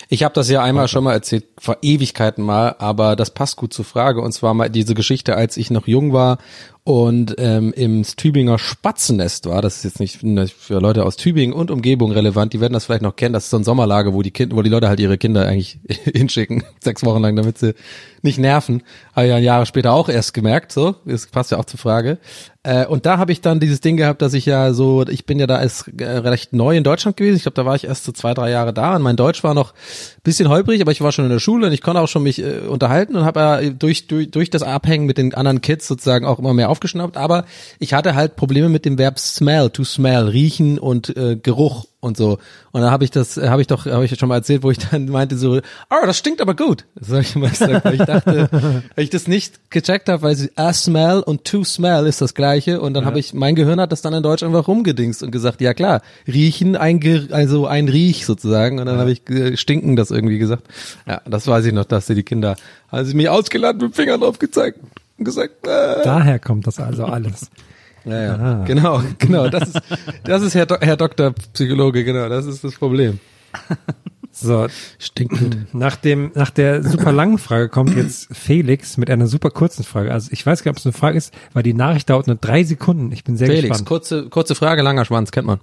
Ich habe das ja einmal schon mal erzählt, vor Ewigkeiten mal, aber das passt gut zur Frage. Und zwar mal diese Geschichte, als ich noch jung war und ähm, im Tübinger Spatzennest war. Das ist jetzt nicht für Leute aus Tübingen und Umgebung relevant. Die werden das vielleicht noch kennen. Das ist so ein Sommerlager, wo die Kinder, wo die Leute halt ihre Kinder eigentlich hinschicken, sechs Wochen lang, damit sie nicht nerven. Habe ich ja Jahre später auch erst gemerkt. So, das passt ja auch zur Frage. Äh, und da habe ich dann dieses Ding gehabt, dass ich ja so, ich bin ja da als äh, recht neu in Deutschland gewesen. Ich glaube, da war ich erst so zwei, drei Jahre da und mein Deutsch war noch bisschen holprig, aber ich war schon in der Schule und ich konnte auch schon mich äh, unterhalten und habe ja durch, durch, durch das Abhängen mit den anderen Kids sozusagen auch immer mehr aufgeschnappt. Aber ich hatte halt Probleme mit dem Verb smell, to smell, riechen und äh, Geruch und so. Und dann habe ich das, habe ich doch, habe ich schon mal erzählt, wo ich dann meinte so, oh, das stinkt aber gut. Das habe ich immer gesagt, weil ich dachte, weil ich das nicht gecheckt habe, weil sie a smell und to smell ist das gleiche. Und dann habe ich, mein Gehirn hat das dann in Deutsch einfach rumgedingst und gesagt, ja klar, riechen, ein also ein Riech sozusagen. Und dann habe ich äh, stinken das irgendwie gesagt. Ja, das weiß ich noch, dass sie die Kinder, haben sie mich ausgeladen mit dem Finger drauf gezeigt und gesagt, äh, Daher kommt das also alles. ja, ja. Ah. Genau, genau. Das ist, das ist Herr, Do Herr Doktor Psychologe, genau. Das ist das Problem. So, Stinkt gut. nach dem, nach der super langen Frage kommt jetzt Felix mit einer super kurzen Frage. Also ich weiß gar nicht, ob es eine Frage ist, weil die Nachricht dauert nur drei Sekunden. Ich bin sehr Felix, gespannt. kurze, kurze Frage, langer Schwanz, kennt man.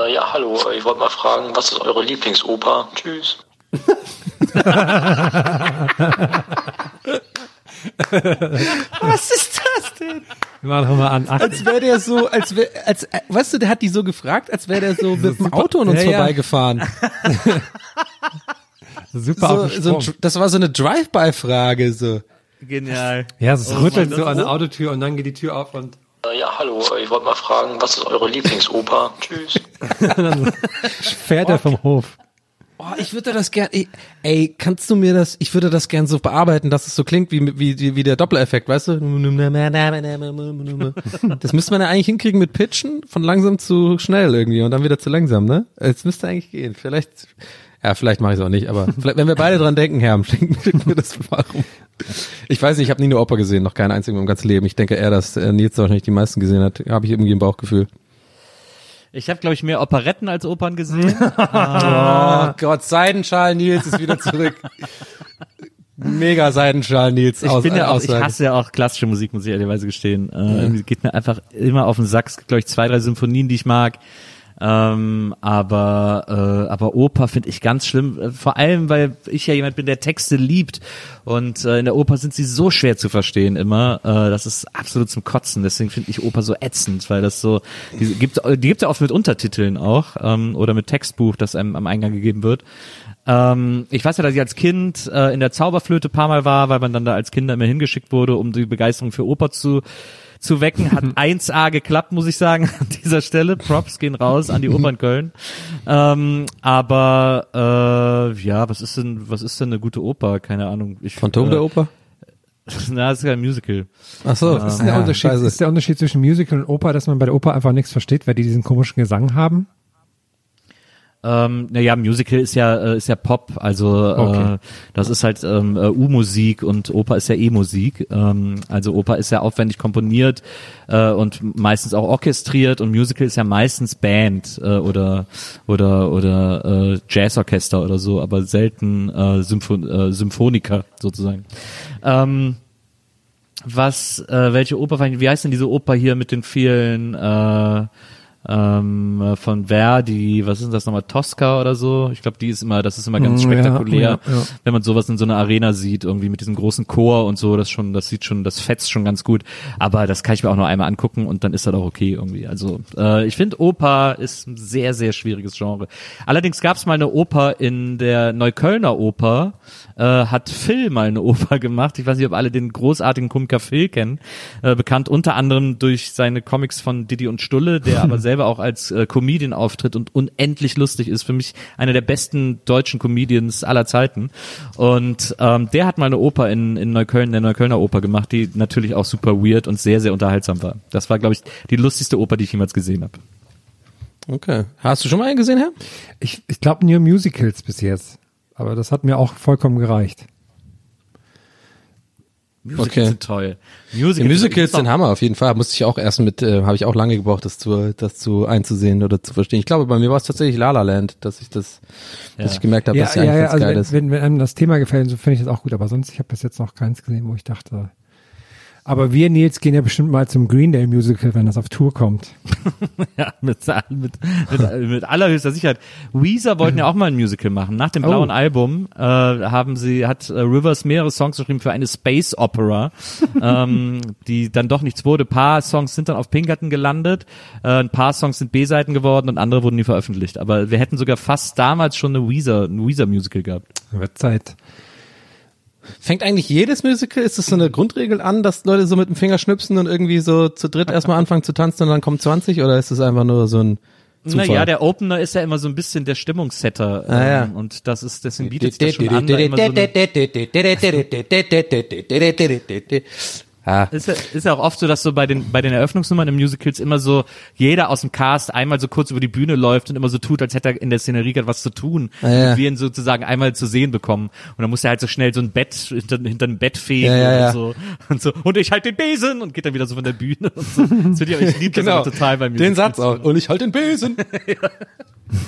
Äh, ja, hallo, ich wollte mal fragen, was ist eure Lieblingsoper? Tschüss. Was ist das denn? Wir machen doch mal an. Ach, Als wäre der so, als wär, als, äh, weißt du, der hat die so gefragt, als wäre der so mit dem Auto an uns Ja, ja. vorbeigefahren. super So, so ein, das war so eine Drive-by-Frage, so. Genial. Ja, es Oh rüttelt Mann, so an der Autotür und dann geht die Tür auf und Äh, ja, hallo, ich wollte mal fragen, was ist eure Lieblingsoper? Tschüss. fährt er vom Hof. Oh, ich würde das gern, ey, ey, kannst du mir das, ich würde das gern so bearbeiten, dass es so klingt wie, wie, wie der Doppeleffekt, weißt du? Das müsste man ja eigentlich hinkriegen mit Pitchen, von langsam zu schnell irgendwie und dann wieder zu langsam, ne? Es müsste eigentlich gehen. Vielleicht, ja, vielleicht mache ich es auch nicht, aber vielleicht, wenn wir beide dran denken, Herr, schicken, wir das mal. Ich weiß nicht, ich habe nie eine Oper gesehen, noch keinen einzigen im ganzen Leben. Ich denke eher, dass äh, Nils wahrscheinlich die meisten gesehen hat. Habe ich irgendwie im Bauchgefühl. Ich habe, glaube ich, mehr Operetten als Opern gesehen. Oh Gott, Seidenschal Nils ist wieder zurück. Mega Seidenschal Nils. Ich aus, bin ja auch, ich hasse ja auch klassische Musik, muss ich ehrlicherweise gestehen. Äh, irgendwie geht mir einfach immer auf den Sack. Es gibt, glaube ich, zwei, drei Symphonien, die ich mag. Ähm, aber äh, aber Oper finde ich ganz schlimm, äh, vor allem weil ich ja jemand bin, der Texte liebt und äh, in der Oper sind sie so schwer zu verstehen immer, äh, das ist absolut zum Kotzen. Deswegen finde ich Oper so ätzend, weil das so die gibt die gibt's ja oft mit Untertiteln auch ähm, oder mit Textbuch, das einem am Eingang gegeben wird. Ähm, ich weiß ja, dass ich als Kind äh, in der Zauberflöte paar Mal war, weil man dann da als Kinder immer hingeschickt wurde, um die Begeisterung für Oper zu zu wecken. Hat 1A geklappt, muss ich sagen, an dieser Stelle. Props gehen raus an die Oper in Köln. Ähm, aber äh, ja, was ist denn, was ist denn eine gute Oper? Keine Ahnung. Ich, Phantom äh, der Oper? Na, das ist ja ein Musical. Ach so, Das ist der, Unterschied, scheiße. ist der Unterschied zwischen Musical und Oper, dass man bei der Oper einfach nichts versteht, weil die diesen komischen Gesang haben? Ähm, naja, Musical ist ja äh, ist ja Pop, also Okay. äh, das ist halt ähm, äh, U-Musik und Oper ist ja E-Musik. Ähm, also Oper ist ja aufwendig komponiert äh, und meistens auch orchestriert und Musical ist ja meistens Band äh, oder oder oder äh, Jazzorchester oder so, aber selten äh, Symphon äh, Symphoniker sozusagen. Ähm, was, äh, welche Oper, wie heißt denn diese Oper hier mit den vielen, äh, ähm, äh, von Verdi, was ist denn das nochmal, Tosca oder so? Ich glaube, die ist immer, das ist immer ganz Mm, ja, spektakulär, ja, ja. wenn man sowas in so einer Arena sieht, irgendwie mit diesem großen Chor und so, das schon, das sieht schon, das fetzt schon ganz gut. Aber das kann ich mir auch nur einmal angucken und dann ist das auch okay irgendwie. Also äh, ich finde, Oper ist ein sehr, sehr schwieriges Genre. Allerdings gab es mal eine Oper in der Neuköllner Oper, äh, hat Phil mal eine Oper gemacht. Ich weiß nicht, ob alle den großartigen Komiker Phil kennen. Äh, bekannt unter anderem durch seine Comics von Didi und Stulle, der aber selber auch als äh, Comedian auftritt und unendlich lustig ist. Für mich einer der besten deutschen Comedians aller Zeiten. Und ähm, der hat mal eine Oper in, in Neukölln, der Neuköllner Oper gemacht, die natürlich auch super weird und sehr, sehr unterhaltsam war. Das war, glaube ich, die lustigste Oper, die ich jemals gesehen habe. Okay. Hast du schon mal einen gesehen, Herr? Ich, ich glaube nur Musicals bis jetzt. Aber das hat mir auch vollkommen gereicht. Musicals Okay. sind toll. Die Musicals, Musicals sind Hammer auf jeden Fall. Musste ich auch erst mit, äh, habe ich auch lange gebraucht, das zu, das zu einzusehen oder zu verstehen. Ich glaube, bei mir war es tatsächlich La La Land, dass ich das, dass ich gemerkt habe, dass es eigentlich ganz also geil wenn, ist. wenn, wenn einem das Thema gefällt, so finde ich das auch gut. Aber sonst, ich habe bis jetzt noch keins gesehen, wo ich dachte. Aber wir, Nils, gehen ja bestimmt mal zum Green Day Musical, wenn das auf Tour kommt. Ja, mit, mit, mit, mit allerhöchster Sicherheit. Weezer wollten ja auch mal ein Musical machen. Nach dem blauen Oh. Album äh, haben sie, hat äh, Rivers mehrere Songs geschrieben für eine Space Opera, ähm, die dann doch nichts wurde. Ein paar Songs sind dann auf Pinkerton gelandet, äh, ein paar Songs sind B-Seiten geworden und andere wurden nie veröffentlicht. Aber wir hätten sogar fast damals schon eine Weezer, ein Weezer-Musical gehabt. Wird Zeit. Fängt eigentlich jedes Musical, ist das so eine Grundregel an, dass Leute so mit dem Finger schnipsen und irgendwie so zu dritt erstmal anfangen zu tanzen und dann kommen 20 oder ist das einfach nur so ein Zufall? Naja, der Opener ist ja immer so ein bisschen der Stimmungssetter. Ah, ja. ähm, Und das ist, deswegen bietet sich das schon an, da so Ah, Ist ja, ist ja auch oft so, dass so bei den, bei den Eröffnungsnummern im Musicals immer so jeder aus dem Cast einmal so kurz über die Bühne läuft und immer so tut, als hätte er in der Szenerie gerade was zu tun. Ah, ja. Und wir ihn sozusagen einmal zu sehen bekommen. Und dann muss er halt so schnell so ein Bett hinter, hinter ein Bett fegen Ja, ja, und so. Und so. Und ich halt den Besen und geht dann wieder so von der Bühne und so. Das finde ich, ich liebe das genau. aber total beim Den Musicals. Satz auch. Und ich halt den Besen.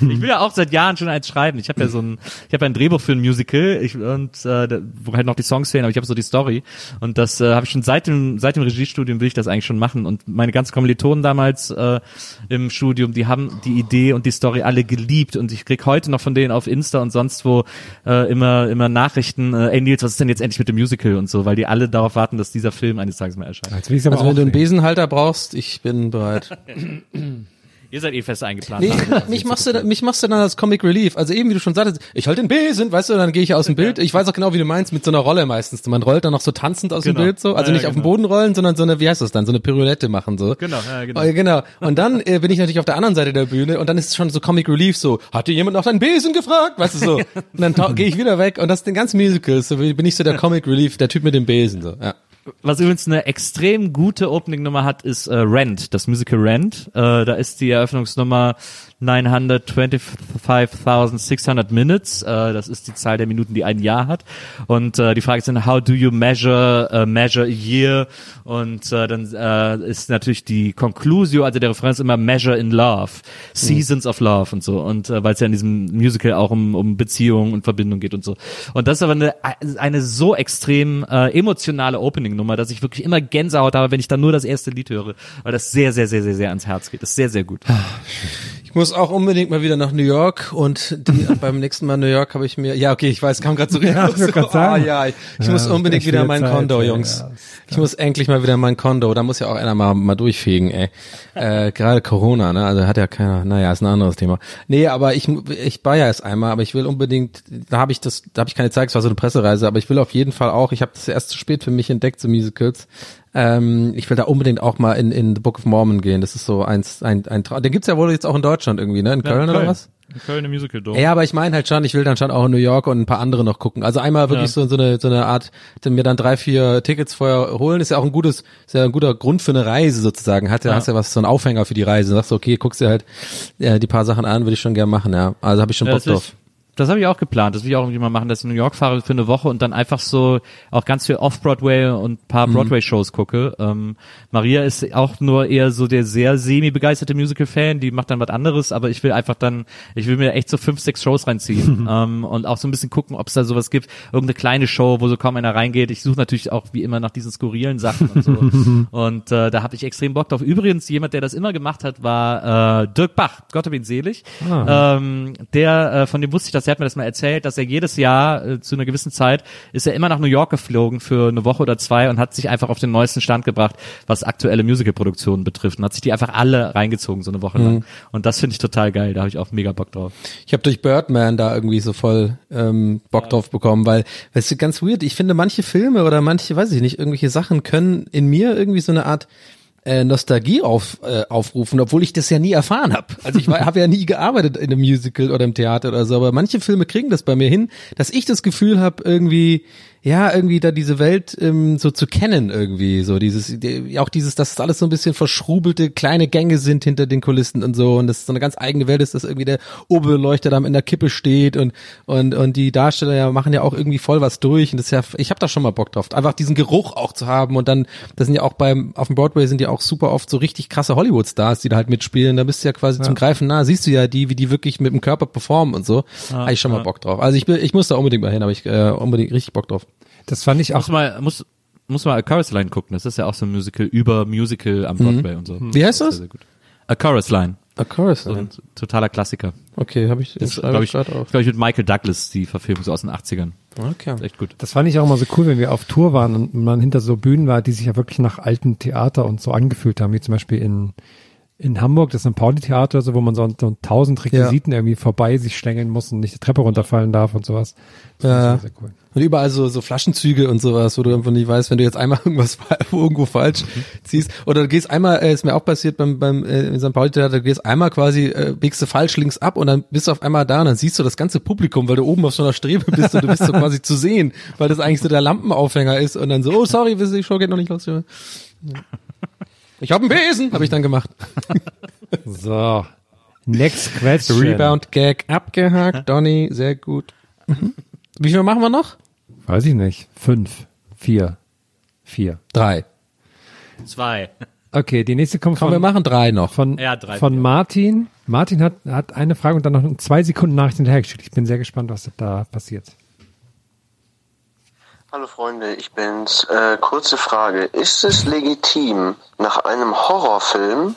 Ich will ja auch seit Jahren schon eins schreiben. Ich habe ja so ein, ich habe ja ein Drehbuch für ein Musical ich, und äh, wo halt noch die Songs fehlen, aber ich habe so die Story und das äh, habe ich schon seit dem seit dem Regiestudium will ich das eigentlich schon machen und meine ganzen Kommilitonen damals äh, im Studium, die haben die Idee und die Story alle geliebt und ich krieg heute noch von denen auf Insta und sonst wo äh, immer immer Nachrichten, äh, ey Nils, was ist denn jetzt endlich mit dem Musical und so, weil die alle darauf warten, dass dieser Film eines Tages mal erscheint. Also wenn du einen. Besenhalter brauchst, ich bin bereit. Ihr seid eh fest eingeplant. Nee, damit. mich machst du, mich machst du dann als Comic Relief. Also eben, wie du schon sagtest, ich halt den Besen, weißt du, dann gehe ich aus dem Bild. Ich weiß auch genau, wie du meinst, mit so einer Rolle meistens. Man rollt dann noch so tanzend aus Genau. dem Bild so. Also Ja, nicht ja, auf dem genau. Boden rollen, sondern so eine, wie heißt das dann, so eine Pirouette machen so. Genau, ja, genau. Oh, genau. Und dann äh, bin ich natürlich auf der anderen Seite der Bühne und dann ist es schon so Comic Relief so, hat dir jemand nach deinen Besen gefragt? Weißt du so. Und dann gehe ich wieder weg und das ist den ganzen Musical. So bin ich so der Comic Relief, der Typ mit dem Besen so. Ja. Was übrigens eine extrem gute Opening-Nummer hat, ist äh, Rent, das Musical Rent. Äh, da ist die Eröffnungsnummer 925.600 Minutes. Äh, das ist die Zahl der Minuten, die ein Jahr hat. Und äh, die Frage ist dann, how do you measure, äh, measure a year? Und äh, dann äh, ist natürlich die Conclusio, also der ist immer measure in love, seasons of love und so. Und äh, weil es ja in diesem Musical auch um, um Beziehungen und Verbindung geht und so. Und das ist aber eine, eine so extrem äh, emotionale Opening-Nummer, dass ich wirklich immer Gänsehaut habe, wenn ich dann nur das erste Lied höre, weil das sehr, sehr, sehr, sehr, sehr ans Herz geht. Das ist sehr, sehr gut. Ich muss auch unbedingt mal wieder nach New York und die, beim nächsten Mal New York habe ich mir, ja okay, ich weiß, kam gerade so Ja, ich wollte grad sagen. Ah, ja, ich, ich Ja, muss unbedingt wieder wieder mein Zeit, Kondo, ja, Jungs. ja, ich muss endlich mal wieder mein Kondo. Da muss ja auch einer mal, mal durchfegen, ey. Äh, Gerade Corona, ne? Also hat ja keiner. Naja, ist ein anderes Thema. Nee, aber ich ich war ja erst einmal, aber ich will unbedingt. Da habe ich das, da habe ich keine Zeit. Es war so eine Pressereise, aber ich will auf jeden Fall auch. Ich habe das erst zu spät für mich entdeckt, so Musicals. Ähm, ich will da unbedingt auch mal in, in The Book of Mormon gehen. Das ist so eins, ein, ein Traum. Den gibt's ja wohl jetzt auch in Deutschland irgendwie, ne? In Köln, oder Köln. was? Köln im Musical Dome. Ja, aber ich meine halt schon, ich will dann schon auch in New York und ein paar andere noch gucken. Also einmal wirklich Ja. so, so eine so eine Art, mir dann drei, vier Tickets vorher holen, ist ja auch ein gutes, ist ja ein guter Grund für eine Reise sozusagen. Hat ja, Ja. hast ja was so ein Aufhänger für die Reise. Sagst du, okay, guckst dir halt ja, die paar Sachen an, würde ich schon gerne machen, ja. Also habe ich schon Ja, Bock drauf. ist- Das habe ich auch geplant. Das will ich auch irgendwie mal machen, dass ich in New York fahre für eine Woche und dann einfach so auch ganz viel Off-Broadway und ein paar Mhm. Broadway-Shows gucke. Ähm, Maria ist auch nur eher so der sehr semi-begeisterte Musical-Fan, die macht dann was anderes, aber ich will einfach dann, ich will mir echt so fünf, sechs Shows reinziehen ähm, und auch so ein bisschen gucken, ob es da sowas gibt. Irgendeine kleine Show, wo so kaum einer reingeht. Ich suche natürlich auch wie immer nach diesen skurrilen Sachen und so. und äh, da habe ich extrem Bock drauf. Übrigens, jemand, der das immer gemacht hat, war äh, Dirk Bach. Gott hab ihn selig. Ah. Ähm, der, äh, von dem wusste ich das, der hat mir das mal erzählt, dass er jedes Jahr äh, zu einer gewissen Zeit ist er immer nach New York geflogen für eine Woche oder zwei und hat sich einfach auf den neuesten Stand gebracht, was aktuelle Musicalproduktionen betrifft und hat sich die einfach alle reingezogen so eine Woche lang. Mhm. Und das finde ich total geil, da habe ich auch mega Bock drauf. Ich habe durch Birdman da irgendwie so voll ähm, Bock drauf bekommen, weil, weißt du, ganz weird, ich finde manche Filme oder manche, weiß ich nicht, irgendwelche Sachen können in mir irgendwie so eine Art äh, Nostalgie auf, äh, aufrufen, obwohl ich das ja nie erfahren habe. Also ich habe ja nie gearbeitet in einem Musical oder im Theater oder so, aber manche Filme kriegen das bei mir hin, dass ich das Gefühl habe, irgendwie, ja, irgendwie da diese Welt ähm, so zu kennen irgendwie, so dieses, die, auch dieses, dass es alles so ein bisschen verschrubelte kleine Gänge sind hinter den Kulissen und so und das so eine ganz eigene Welt ist, dass irgendwie der Oberbeleuchter da in der Kippe steht und und und die Darsteller ja machen ja auch irgendwie voll was durch und das ist ja, ich habe da schon mal Bock drauf, einfach diesen Geruch auch zu haben und dann, das sind ja auch beim auf dem Broadway sind ja auch super oft so richtig krasse Hollywood-Stars, die da halt mitspielen, da bist du ja quasi zum Greifen nah, siehst du ja die, wie die wirklich mit dem Körper performen und so, Ja, habe ich schon mal ja. Bock drauf. Also ich bin, ich muss da unbedingt mal hin, aber ich äh, unbedingt richtig Bock drauf. Das fand ich Muss mal, muss, muss mal A Chorus Line gucken. Das ist ja auch so ein Musical über Musical am Broadway und so. Wie heißt das? Sehr, sehr gut. A Chorus Line. A Chorus So ein totaler Klassiker. Okay, habe ich, Das glaube ich, glaub ich mit Michael Douglas, die Verfilmung so aus den 80ern. Okay. Ist echt gut. Das fand ich auch immer so cool, wenn wir auf Tour waren und man hinter so Bühnen war, die sich ja wirklich nach alten Theater und so angefühlt haben, wie zum Beispiel in, in Hamburg, das ist ein Pauli-Theater, so, wo man so, so tausend Requisiten irgendwie vorbei sich schlängeln muss und nicht die Treppe runterfallen darf und sowas. Das Ja. ich sehr cool. Und überall so, so Flaschenzüge und sowas, wo du einfach nicht weißt, wenn du jetzt einmal irgendwas irgendwo falsch ziehst. Oder du gehst einmal, äh, ist mir auch passiert beim, beim äh, in St. Pauli Theater, du gehst einmal quasi, äh, biegst du falsch links ab und dann bist du auf einmal da und dann siehst du das ganze Publikum, weil du oben auf so einer Strebe bist und du bist so quasi zu sehen, weil das eigentlich so der Lampenaufhänger ist und dann so, oh sorry, die Show geht noch nicht los. Ja. Ich hab einen Besen, habe ich dann gemacht. So. Next question. Rebound Gag abgehakt, Donny, sehr gut. Mhm. Wie viel machen wir noch? Weiß ich nicht. Fünf. Vier. Vier. Drei. Zwei. Okay, die nächste kommt Komm, von, wir machen drei noch. von, Ja, drei, von vier. Martin. Martin hat, hat eine Frage und dann noch zwei Sekunden Nachricht hinterhergeschickt. Ich bin sehr gespannt, was da passiert. Hallo Freunde, ich bin's. Äh, kurze Frage. Ist es legitim, nach einem Horrorfilm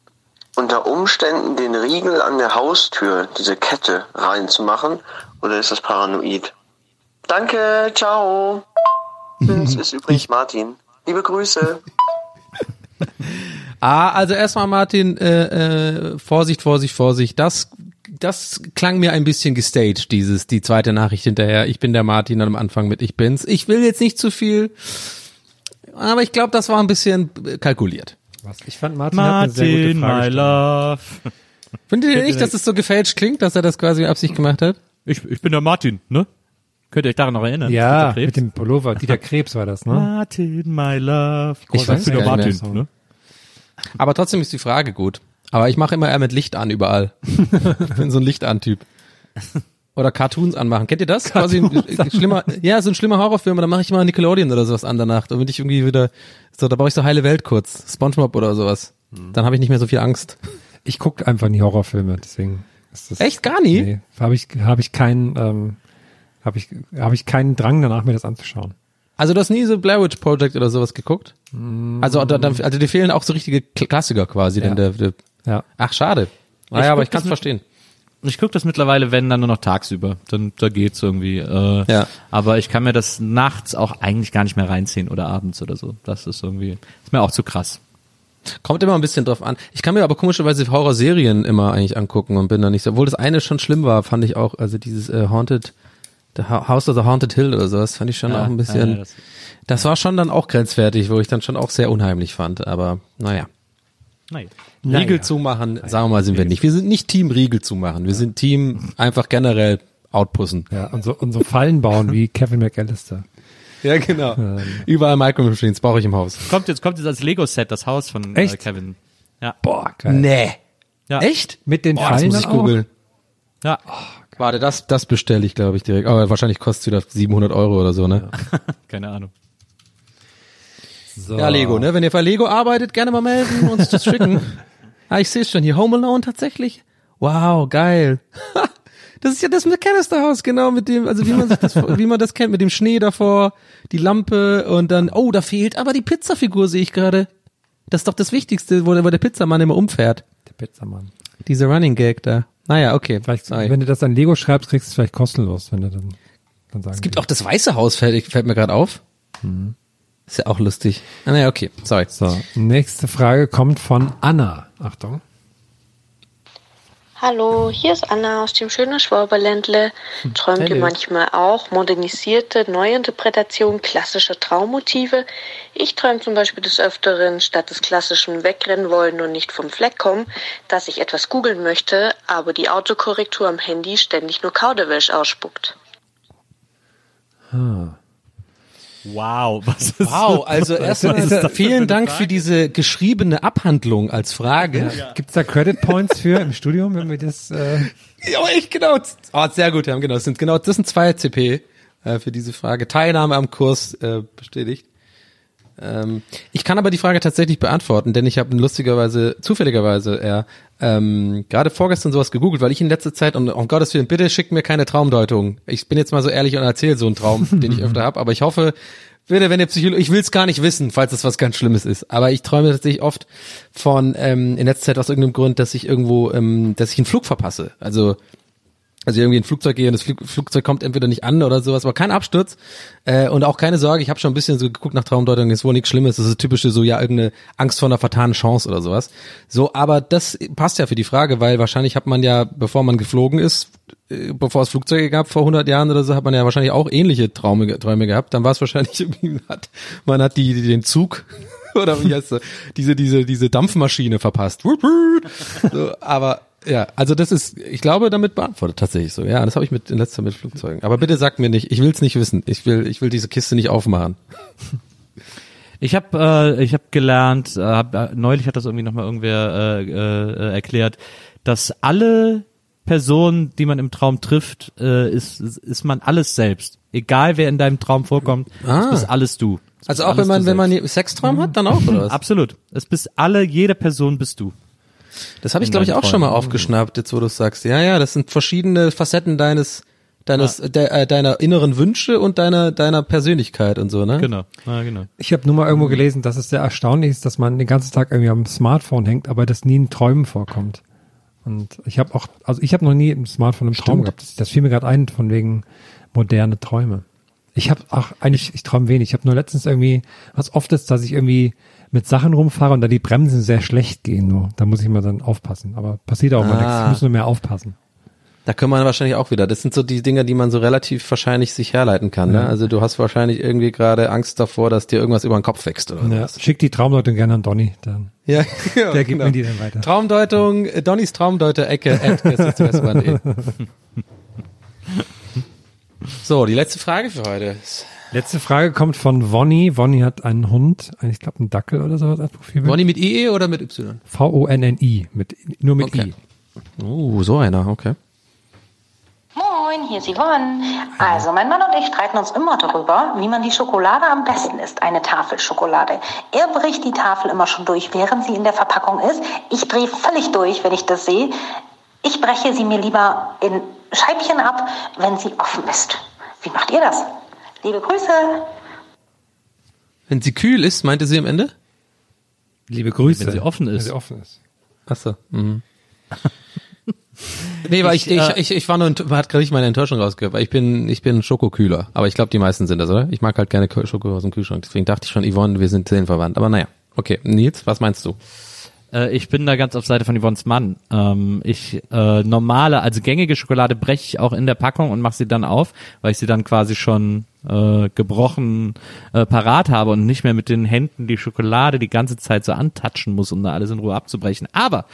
unter Umständen den Riegel an der Haustür, diese Kette, reinzumachen? Oder ist das paranoid? Danke, ciao. Das ist übrigens Martin. Liebe Grüße. Ah, also erstmal Martin, äh, äh, Vorsicht, Vorsicht, Vorsicht. Das, das klang mir ein bisschen gestaged, dieses, die zweite Nachricht hinterher. Ich bin der Martin am Anfang mit Ich bin's. Ich will jetzt nicht zu viel, aber ich glaube, das war ein bisschen kalkuliert. Was? Ich fand Martin, hat eine sehr Martin, gute Frage my love. Findet ihr nicht, dass es so gefälscht klingt, dass er das quasi mit Absicht gemacht hat? Ich, ich bin der Martin, ne? Könnt ihr euch daran noch erinnern? Ja, Dieter Krebs? mit dem Pullover. Dieter Krebs war das, ne? Martin, my love. Ich weiß bin der Martin, ne? Aber trotzdem ist die Frage gut. Aber ich mache immer eher mit Licht an überall. ich bin so ein Licht an Typ. Oder Cartoons anmachen. Kennt ihr das? Quasi ein, schlimmer, ja, so ein schlimmer Horrorfilm. Und dann mache ich mal Nickelodeon oder sowas an danach. Damit ich irgendwie wieder, so, da brauche ich so heile Welt kurz. Spongebob oder sowas. Dann habe ich nicht mehr so viel Angst. Ich gucke einfach nie Horrorfilme, deswegen ist das. Echt gar nie? Nee, habe ich, habe ich keinen, ähm, habe ich, habe ich keinen Drang danach, mir das anzuschauen. Also du hast nie so Blair Witch Project oder sowas geguckt? Also, da, da, also dir fehlen auch so richtige Kl- Klassiker quasi. Ja. Denn der, der, Ja. ach, schade. Ich Naja, aber guck ich kann es verstehen. Ich gucke das mittlerweile, wenn dann nur noch tagsüber. Dann da geht's irgendwie. Äh, Ja. Aber ich kann mir das nachts auch eigentlich gar nicht mehr reinziehen oder abends oder so. Das ist irgendwie ist mir auch zu krass. Kommt immer ein bisschen drauf an. Ich kann mir aber komischerweise Horrorserien immer eigentlich angucken und bin da nicht so. Obwohl das eine schon schlimm war, fand ich auch. Also dieses äh, Haunted, The House of the Haunted Hill oder sowas, fand ich schon Ja, auch ein bisschen. ja, das- das war schon dann auch grenzwertig, wo ich dann schon auch sehr unheimlich fand. Aber naja. Nein. Riegel zumachen, sagen wir mal, sind wir nicht. Wir sind nicht Team Riegel zumachen. Wir sind Team einfach generell outpussen. Ja, und so, und so Fallen bauen wie Kevin McAllister. Ja, genau. Überall Micro Machines brauche ich im Haus. Kommt jetzt, kommt jetzt als Lego-Set das Haus von äh, Echt? Kevin. Ja. Boah, geil. Nee. Ja. Echt? Mit den Boah, das Fallen muss ich googeln. Ja. Warte, das, das bestelle ich, glaube ich, direkt. Aber wahrscheinlich kostet es wieder 700 Euro oder so, ne? Keine Ahnung. So. Ja, Lego, ne? Wenn ihr für Lego arbeitet, gerne mal melden, uns das schicken. ah, ich sehe es schon hier. Home Alone tatsächlich? Wow, geil. Das ist ja das McAllister-Haus, genau, mit dem, also wie man sich das, wie man das kennt, mit dem Schnee davor, die Lampe und dann, oh, da fehlt aber die Pizzafigur, sehe ich gerade. Das ist doch das Wichtigste, wo, der- wo der Pizzamann immer umfährt. Der Pizzamann. Diese Running Gag da. Naja, okay. Vielleicht, Sorry. wenn du das an Lego schreibst, kriegst du es vielleicht kostenlos, wenn du dann, dann sagen Es gibt auch das Weiße Haus, fällt, fällt mir gerade auf. Ist ja auch lustig. Ah, naja, okay, sorry. So, nächste Frage kommt von Anna. Achtung. Hallo, hier ist Anna aus dem schönen Schwaberländle. Träumt ihr Hallo. manchmal auch modernisierte Neuinterpretationen klassischer Traummotive? Ich träume zum Beispiel des Öfteren, statt des klassischen Wegrennen wollen und nicht vom Fleck kommen, dass ich etwas googeln möchte, aber die Autokorrektur am Handy ständig nur Kauderwelsch ausspuckt. Ah. Wow, was ist Wow, also das? erstmal vielen Dank Frage? für diese geschriebene Abhandlung als Frage. Gibt's da Credit Points für im Studium, wenn wir das, äh, Ja, echt genau. Oh, sehr gut, ja, genau. Das sind genau, das sind zwei CP äh, für diese Frage. Teilnahme am Kurs äh, bestätigt. Ähm, ich kann aber die Frage tatsächlich beantworten, denn ich habe lustigerweise, zufälligerweise eher ähm, gerade vorgestern sowas gegoogelt, weil ich in letzter Zeit, und um Gottes Willen, bitte schickt mir keine Traumdeutung. Ich bin jetzt mal so ehrlich und erzähle so einen Traum, den ich öfter habe, aber ich hoffe, bitte, wenn ihr Psychologe, ich will es gar nicht wissen, falls es was ganz Schlimmes ist, aber ich träume tatsächlich oft von ähm, in letzter Zeit aus irgendeinem Grund, dass ich irgendwo, ähm, dass ich einen Flug verpasse. Also also irgendwie in ein Flugzeug gehe und das Flug, Flugzeug kommt entweder nicht an oder sowas, aber kein Absturz äh, und auch keine Sorge, ich habe schon ein bisschen so geguckt nach Traumdeutung, ist wohl nichts Schlimmes, das ist typische so, ja, irgendeine Angst vor einer vertanen Chance oder sowas. So, aber das passt ja für die Frage, weil wahrscheinlich hat man ja, bevor man geflogen ist, äh, bevor es Flugzeuge gab vor 100 Jahren oder so, hat man ja wahrscheinlich auch ähnliche Traume, Träume gehabt, dann war es wahrscheinlich hat, man hat die, den Zug oder wie heißt das, diese, diese, diese Dampfmaschine verpasst. So, aber ja, also das ist, ich glaube, damit beantwortet tatsächlich so. Ja, das habe ich mit in letzter Zeit mit Flugzeugen. Aber bitte sag mir nicht, ich will es nicht wissen. Ich will, ich will diese Kiste nicht aufmachen. Ich habe äh, ich habe gelernt, äh, hab, äh, neulich hat das irgendwie nochmal irgendwer äh, äh, erklärt, dass alle Personen, die man im Traum trifft, äh, ist, ist ist man alles selbst. Egal wer in deinem Traum vorkommt, Ah. bist alles du. Es Also auch wenn man, wenn man. Sextraum hat, dann auch, oder was? Absolut. Es bist alle, jede Person bist du. Das habe ich, glaube ich, auch schon mal aufgeschnappt, jetzt wo du sagst. Ja, ja, das sind verschiedene Facetten deines, deines, de, äh, deiner inneren Wünsche und deiner, deiner Persönlichkeit und so, ne? Genau. Ja, genau. Ich habe nur mal irgendwo gelesen, dass es sehr erstaunlich ist, dass man den ganzen Tag irgendwie am Smartphone hängt, aber das nie in Träumen vorkommt. Und ich habe auch, also ich habe noch nie im Smartphone einen Traum Stimmt. gehabt. Das, das fiel mir gerade ein von wegen moderne Träume. Ich habe auch eigentlich, ich träume wenig. Ich habe nur letztens irgendwie, was oft ist, dass ich irgendwie mit Sachen rumfahre und da die Bremsen sehr schlecht gehen. Nur da muss ich mal dann aufpassen. Aber passiert auch mal Ah. nichts. Ich muss nur mehr aufpassen. Da kann man wahrscheinlich auch wieder. Das sind so die Dinge, die man so relativ wahrscheinlich sich herleiten kann. Ne? Ja. Also du hast wahrscheinlich irgendwie gerade Angst davor, dass dir irgendwas über den Kopf wächst oder Ja, was. schick die Traumdeutung gerne an Donny. Dann. Ja, ja Der gibt genau. mir die dann weiter. Traumdeutung, äh, Donnys Traumdeuter-Ecke at gäste-westbahn.de. So, die letzte Frage für heute. Letzte Frage kommt von Wonny. Wonny hat einen Hund, ich glaube einen Dackel oder sowas als Profilbild. Bonnie mit IE oder mit Y? V-O-N-N-I, mit, nur mit Okay. I. Oh, so einer, okay. Moin, hier ist Yvonne. Also, mein Mann und ich streiten uns immer darüber, wie man die Schokolade am besten isst, eine Tafel Schokolade. Er bricht die Tafel immer schon durch, während sie in der Verpackung ist. Ich drehe völlig durch, wenn ich das sehe. Ich breche sie mir lieber in Scheibchen ab, wenn sie offen ist. Wie macht ihr das? Liebe Grüße. Wenn sie kühl ist, meinte sie am Ende? Liebe Grüße. Wenn sie offen Wenn ist. sie offen ist. Achso. Mhm. nee, weil ich, ich, äh, ich, ich war nur, man hat gerade nicht meine Enttäuschung rausgehört, weil ich bin, ich bin Schokokühler. Aber ich glaube, die meisten sind das, oder? Ich mag halt gerne Schoko aus dem Kühlschrank. Deswegen dachte ich schon, Yvonne, wir sind seelenverwandt. Aber naja. Okay, Nils, was meinst du? Äh, ich bin da ganz auf Seite von Yvonne's Mann. Ähm, ich äh, normale, also gängige Schokolade breche ich auch in der Packung und mache sie dann auf, weil ich sie dann quasi schon äh, gebrochen äh, parat habe und nicht mehr mit den Händen die Schokolade die ganze Zeit so antatschen muss, um da alles in Ruhe abzubrechen. Aber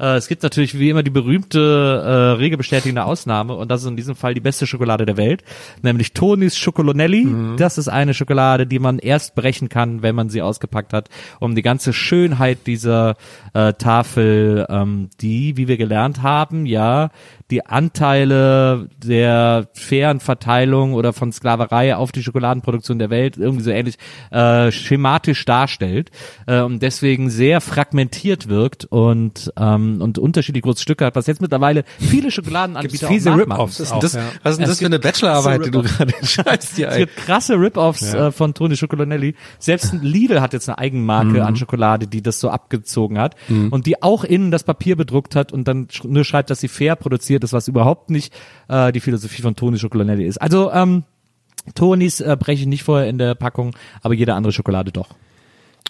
äh, es gibt natürlich wie immer die berühmte äh, regelbestätigende Ausnahme und das ist in diesem Fall die beste Schokolade der Welt, nämlich Tonis Schocolonelli. Das ist eine Schokolade, die man erst brechen kann, wenn man sie ausgepackt hat, um die ganze Schönheit dieser äh, Tafel, ähm, die, wie wir gelernt haben, ja, die Anteile der fairen Verteilung oder von Sklaverei auf die Schokoladenproduktion der Welt irgendwie so ähnlich äh, schematisch darstellt äh, und deswegen sehr fragmentiert wirkt und ähm, und unterschiedlich große Stücke hat, was jetzt mittlerweile viele Schokoladenanbieter Gibt's auch. Rip-Offs Was ist denn das, was ist das für eine Bachelorarbeit, die du gerade schreibst hier Es gibt krasse Rip-Offs Ja. äh, von Toni Schocolonelli. Selbst ein Lidl hat jetzt eine Eigenmarke Mhm. an Schokolade, die das so abgezogen hat und die auch innen das Papier bedruckt hat und dann sch nur schreibt, dass sie fair produziert ist, was überhaupt nicht äh, die Philosophie von Toni Schocolonelli ist. Also ähm, Tonis äh, breche ich nicht vorher in der Packung, aber jede andere Schokolade doch.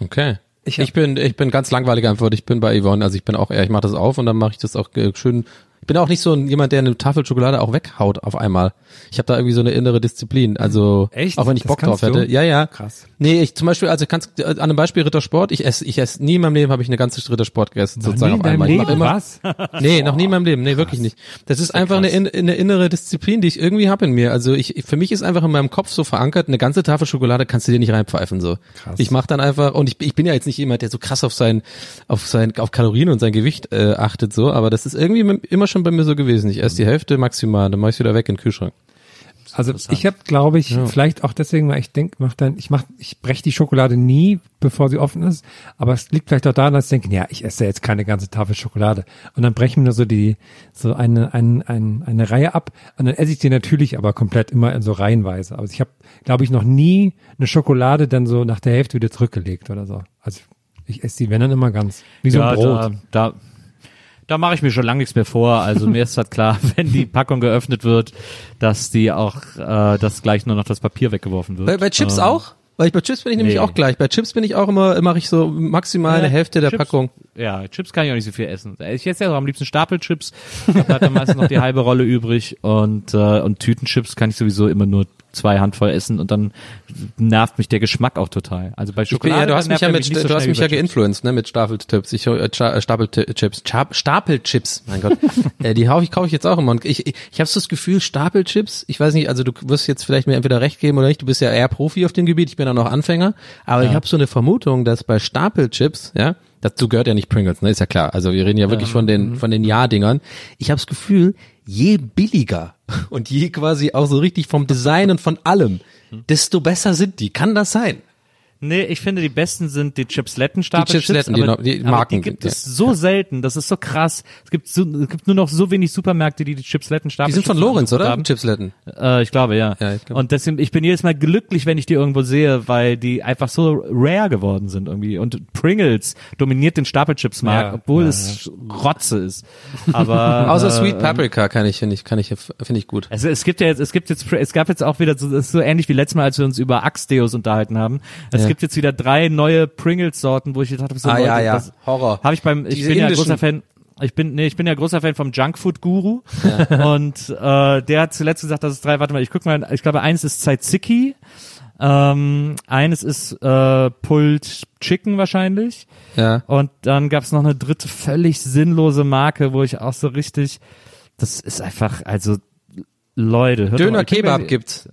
Okay. Ich, bin ich bin ganz langweilige Antwort. Ich bin bei Yvonne, also ich bin auch eher, ich mache das auf und dann mache ich das auch äh, schön. Ich bin auch nicht so ein, jemand, der eine Tafel Schokolade auch weghaut auf einmal. Ich habe da irgendwie so eine innere Disziplin. Also Echt? auch wenn ich Das Bock drauf kannst du? hätte. Ja, ja. Krass. Nee, ich zum Beispiel, also kannst äh, an einem Beispiel Rittersport, ich esse, ich esse nie in meinem Leben habe ich eine ganze Rittersport gegessen, sozusagen nie in auf einmal. deinem Ich mach Leben? immer, Was? Nee, noch nie in meinem Leben. Nee, wirklich nicht. Das ist einfach eine, in- eine innere Disziplin, die ich irgendwie habe in mir. Also ich, für mich ist einfach in meinem Kopf so verankert, eine ganze Tafel Schokolade kannst du dir nicht reinpfeifen, so. Krass. Ich mache dann einfach, und ich, ich bin ja jetzt nicht jemand, der so krass auf sein, auf sein, auf Kalorien und sein Gewicht äh, achtet, so, aber das ist irgendwie immer schon bei mir so gewesen. Ich esse die Hälfte maximal, dann mach ich wieder weg in den Kühlschrank. Also ich habe, glaube ich, vielleicht auch deswegen, weil ich denke, mach dann, ich mach, ich breche die Schokolade nie, bevor sie offen ist. Aber es liegt vielleicht auch daran, dass ich denke, ja, ich esse jetzt keine ganze Tafel Schokolade. Und dann brechen wir nur so die, so eine, ein, ein, eine Reihe ab. Und dann esse ich die natürlich aber komplett immer in so reihenweise. Aber ich habe, glaube ich, noch nie eine Schokolade dann so nach der Hälfte wieder zurückgelegt oder so. Also ich esse die, wenn dann immer ganz. Wie so ein Brot. Da, da, da mache ich mir schon lange nichts mehr vor. Also mir ist halt klar, wenn die Packung geöffnet wird, dass die auch, äh, dass gleich nur noch das Papier weggeworfen wird. Bei, bei Chips Ähm, auch? Weil ich bei Chips bin ich nämlich nee. auch gleich. Bei Chips bin ich auch immer, mache ich so maximal eine Ja, Hälfte der Chips- Packung. Ja, Chips kann ich auch nicht so viel essen. Ich esse ja auch am liebsten Stapelchips. Da bleibt dann meistens noch die halbe Rolle übrig. Und, äh, und Tütenchips kann ich sowieso immer nur zwei Handvoll essen und dann nervt mich der Geschmack auch total. Also bei Ich bin, Schokolade ja, du hast mich ja mit, so du hast mich ja geinfluenced, ne, mit Stapeltipps. Ich, äh, Cha- Stapelchips, Stapelchips, mein Gott. äh, die hau ich, kaufe ich jetzt auch immer. Und ich, ich, ich habe so das Gefühl, Stapelchips, ich weiß nicht, also du wirst jetzt vielleicht mir entweder recht geben oder nicht, du bist ja eher Profi auf dem Gebiet, ich bin ja noch Anfänger, aber ich habe so eine Vermutung, dass bei Stapelchips, ja, dazu gehört ja nicht Pringles, ne, ist ja klar. Also wir reden ja wirklich von den, von den Ja-Dingern. Ich habe das Gefühl, je billiger und je quasi auch so richtig vom Design und von allem, desto besser sind die. Kann das sein? Nee, ich finde, die besten sind die Chipsletten Stapelchips. Chipsletten, die aber, no- die aber Marken die gibt es so selten, das ist so krass. Es gibt, so, es gibt nur noch so wenig Supermärkte, die die Chipsletten Die Stapelchips sind von Lorenz, oder? Haben. Chipsletten. Äh, ich glaube, ja. Ja, ich glaub- und deswegen, ich bin jedes Mal glücklich, wenn ich die irgendwo sehe, weil die einfach so rare geworden sind irgendwie. Und Pringles dominiert den Stapelchips-Markt, Ja, obwohl ja, es Rotze ist. Aber Außer äh, Sweet Paprika kann ich, finde ich, kann ich, finde ich gut. also es gibt ja jetzt, es gibt jetzt, es gab jetzt auch wieder so, so ähnlich wie letztes Mal, als wir uns über Axe-Deos unterhalten haben. Es Ja. Gibt jetzt wieder drei neue Pringles-Sorten, wo ich dachte, so Ah, Leute, ja, ja. das Horror. Habe ich beim, ich Diese bin ja indischen- großer Fan. Ich bin, nee, ich bin ja großer Fan vom Junkfood-Guru. Und äh, der hat zuletzt gesagt, dass es drei, warte mal, ich guck mal, ich glaube, eins ist Tzatziki, ähm, eines ist äh, Pulled Chicken wahrscheinlich. Ja. Und dann gab's noch eine dritte völlig sinnlose Marke, wo ich auch so richtig, das ist einfach, also Leute, Döner Kebab gibt's.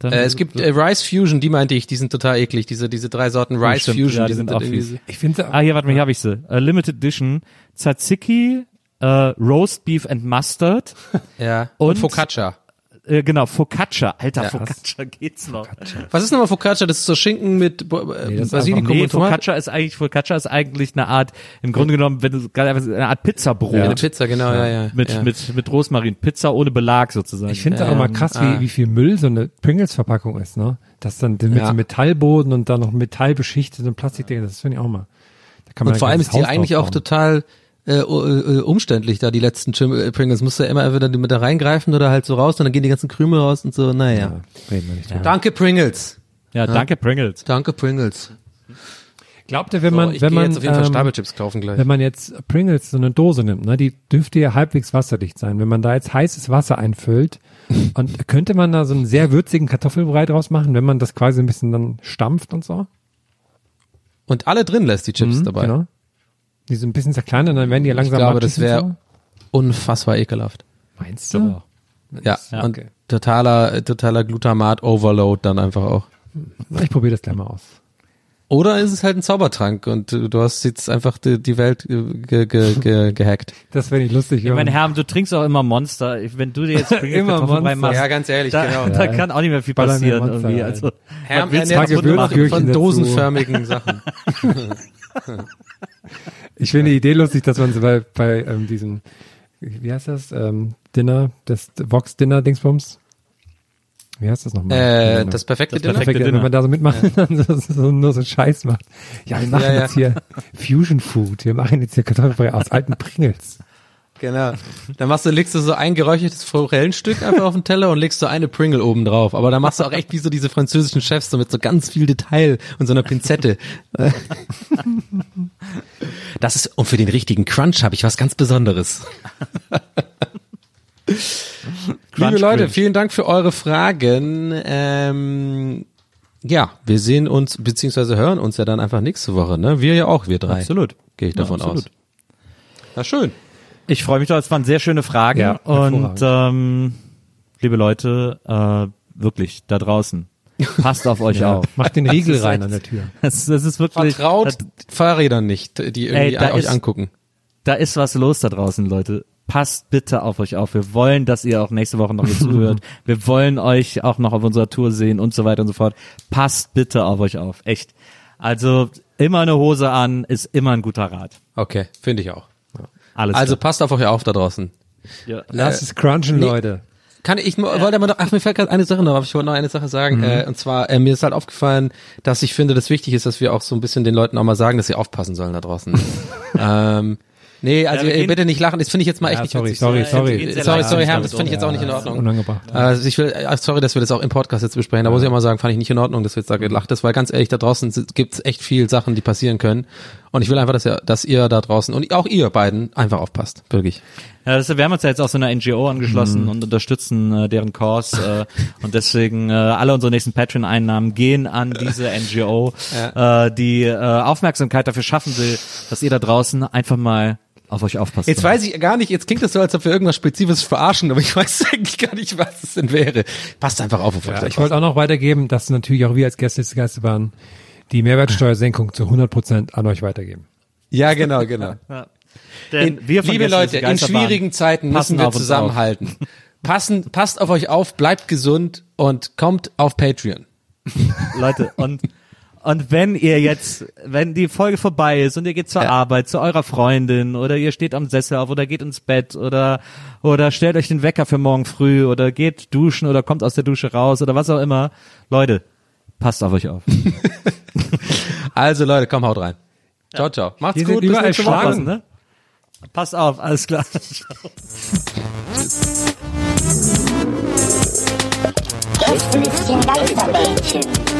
Dann- Äh, es gibt äh, Rice Fusion, die meinte ich, die sind total eklig. Diese, diese drei Sorten Oh, Rice stimmt, Fusion, ja, die die sind, sind auch irgendwie- fies. Ich finde Ah, hier, warte mal, hier habe ich sie. Äh, Limited Edition, Tzatziki, äh, Roast Beef and Mustard. Ja. Und, Und- Focaccia. Äh, genau, Focaccia. Alter, Ja. Focaccia geht's noch. Was ist nochmal Focaccia? Das ist so Schinken mit äh, Nee, ist Basilikum Nee, und Tomaten. Focaccia ist eigentlich, Focaccia ist eigentlich eine Art, im Grunde genommen, wenn du gerade einfach eine Art Pizzabrot. Ja, eine Pizza, genau, ja, ja. Mit, ja. mit, mit Rosmarin. Pizza ohne Belag sozusagen. Ich finde Ja, auch mal krass, Ah. wie, wie viel Müll so eine Pringles-Verpackung ist, ne? Das dann mit Ja. so Metallboden und dann noch Metall beschichtet und Plastikdinge, das finde ich auch mal. Da kann man Und vor allem ist die Haus eigentlich auch bauen. total äh, uh, umständlich, da die letzten äh, Pringles. Musst du immer entweder mit da reingreifen oder halt so raus und dann gehen die ganzen Krümel raus und so, naja. Ja. Danke Pringles. ja, danke Pringles. Danke Pringles. Glaubt ihr, wenn So, man, ich wenn man, jetzt auf jeden Fall ähm, Stapelchips kaufen gleich. wenn man jetzt Pringles so eine Dose nimmt, ne, die dürfte ja halbwegs wasserdicht sein. Wenn man da jetzt heißes Wasser einfüllt, und könnte man da so einen sehr würzigen Kartoffelbrei draus machen, wenn man das quasi ein bisschen dann stampft und so? Und alle drin lässt die Chips Mhm, dabei. Genau. Die so ein bisschen zerkleinern, dann werden die ja langsam ich glaube, das wäre unfassbar ekelhaft. Meinst du? Ja, Ja, und okay. totaler, totaler Glutamat-Overload dann einfach auch. Ich probiere das gleich mal aus. Oder ist es halt ein Zaubertrank und du, hast jetzt einfach die, die Welt ge, ge, ge, gehackt. Das wäre nicht lustig. Ich meine, Herm, du trinkst auch immer Monster. Wenn du dir jetzt Immer Monster. machst, Ja, ganz ehrlich, da, genau. da Ja, kann auch nicht mehr viel passieren irgendwie. Also, Herm Gewürzgürkchen von dazu. dosenförmigen Sachen. Ich finde die Idee lustig, dass man so bei, bei ähm, diesem, wie heißt das, ähm, Dinner, das Vox Dinner Dingsbums? Wie heißt das nochmal? Äh, das perfekte Das Dinner? perfekte Perfekt, Dinner. wenn man da so mitmacht und dann so, so, nur so Scheiß macht. Ja, wir machen Ja, ja. jetzt hier Fusion Food. Wir machen jetzt hier Kartoffelbrei aus alten Pringles. Genau. Dann machst du, legst du so ein geräuchertes Forellenstück einfach auf den Teller und legst so eine Pringle oben drauf. Aber dann machst du auch echt wie so diese französischen Chefs, so mit so ganz viel Detail und so einer Pinzette. Das ist, und für den richtigen Crunch habe ich was ganz Besonderes. Liebe Leute, vielen Dank für eure Fragen. Ähm, ja, wir sehen uns, beziehungsweise hören uns ja dann einfach nächste Woche, ne? Wir ja auch, wir drei. Absolut. Gehe ich Ja, davon absolut. aus. Na schön. Ich freue mich doch, es waren sehr schöne Fragen. Ja, und ähm, liebe Leute, äh, wirklich, da draußen, passt auf euch Ja, auf. macht den Riegel Das rein echt- an der Tür. Das, das ist wirklich. Vertraut Fahrrädern nicht, die irgendwie Ey, da euch ist- angucken. Da ist was los da draußen, Leute. Passt bitte auf euch auf. Wir wollen, dass ihr auch nächste Woche noch hier zuhört. Wir wollen euch auch noch auf unserer Tour sehen und so weiter und so fort. Passt bitte auf euch auf. Echt. Also immer eine Hose an ist immer ein guter Rat. Okay, finde ich auch. Alles also klar. passt auf euch auf da draußen. Ja. Lass es crunchen, nee. Leute. Kann ich, ich wollte aber noch, ach, mir fällt gerade eine Sache noch, aber ich wollte noch eine Sache sagen, Mhm. äh, und zwar, äh, mir ist halt aufgefallen, dass ich finde, dass wichtig ist, dass wir auch so ein bisschen den Leuten auch mal sagen, dass sie aufpassen sollen da draußen. ähm, nee, also Ja, gehen- bitte nicht lachen, das finde ich jetzt mal echt Ja, nicht sorry, witzig. sorry, Äh, sorry. äh, Sorry, sorry, Ja, Herr, das finde ich jetzt auch nicht in Ja, Ordnung. Unangebracht. Also ich will, äh, sorry, dass wir das auch im Podcast jetzt besprechen. Da muss ich auch mal sagen, fand ich nicht in Ordnung, dass du jetzt da gelacht hast, weil ganz ehrlich, da draußen gibt es echt viel Sachen, die passieren können. Und ich will einfach, dass ihr, dass ihr da draußen und auch ihr beiden einfach aufpasst. Wirklich. Ja, das, wir haben uns ja jetzt auch so einer NGO angeschlossen und unterstützen äh, deren Cause äh, und deswegen äh, alle unsere nächsten Patreon-Einnahmen gehen an diese NGO, äh, die äh, Aufmerksamkeit dafür schaffen will, dass ihr da draußen einfach mal auf euch aufpasst. Jetzt weiß ich gar nicht, jetzt klingt das so, als ob wir irgendwas Spezifisches verarschen, aber ich weiß eigentlich gar nicht, was es denn wäre. Passt einfach auf auf euch. Ja, ich wollte auch noch weitergeben, dass natürlich auch wir als Gäste des Geisterbahn die Mehrwertsteuersenkung zu 100 Prozent an euch weitergeben. Ja, genau, genau. Denn In, wir liebe Leute, in schwierigen Zeiten passen müssen wir zusammenhalten. Passen, passt auf euch auf, bleibt gesund und kommt auf Patreon. Leute, und, und wenn ihr jetzt, wenn die Folge vorbei ist und ihr geht zur Arbeit, zu eurer Freundin oder ihr steht am Sessel auf oder geht ins Bett oder, oder stellt euch den Wecker für morgen früh oder geht duschen oder kommt aus der Dusche raus oder was auch immer. Leute, passt auf euch auf. Also Leute, komm, haut rein. Ciao, ciao. Macht's Hier gut. Bis überall nächste Woche. Schlangen. ne? Passt auf, alles klar. Geisterbällchen.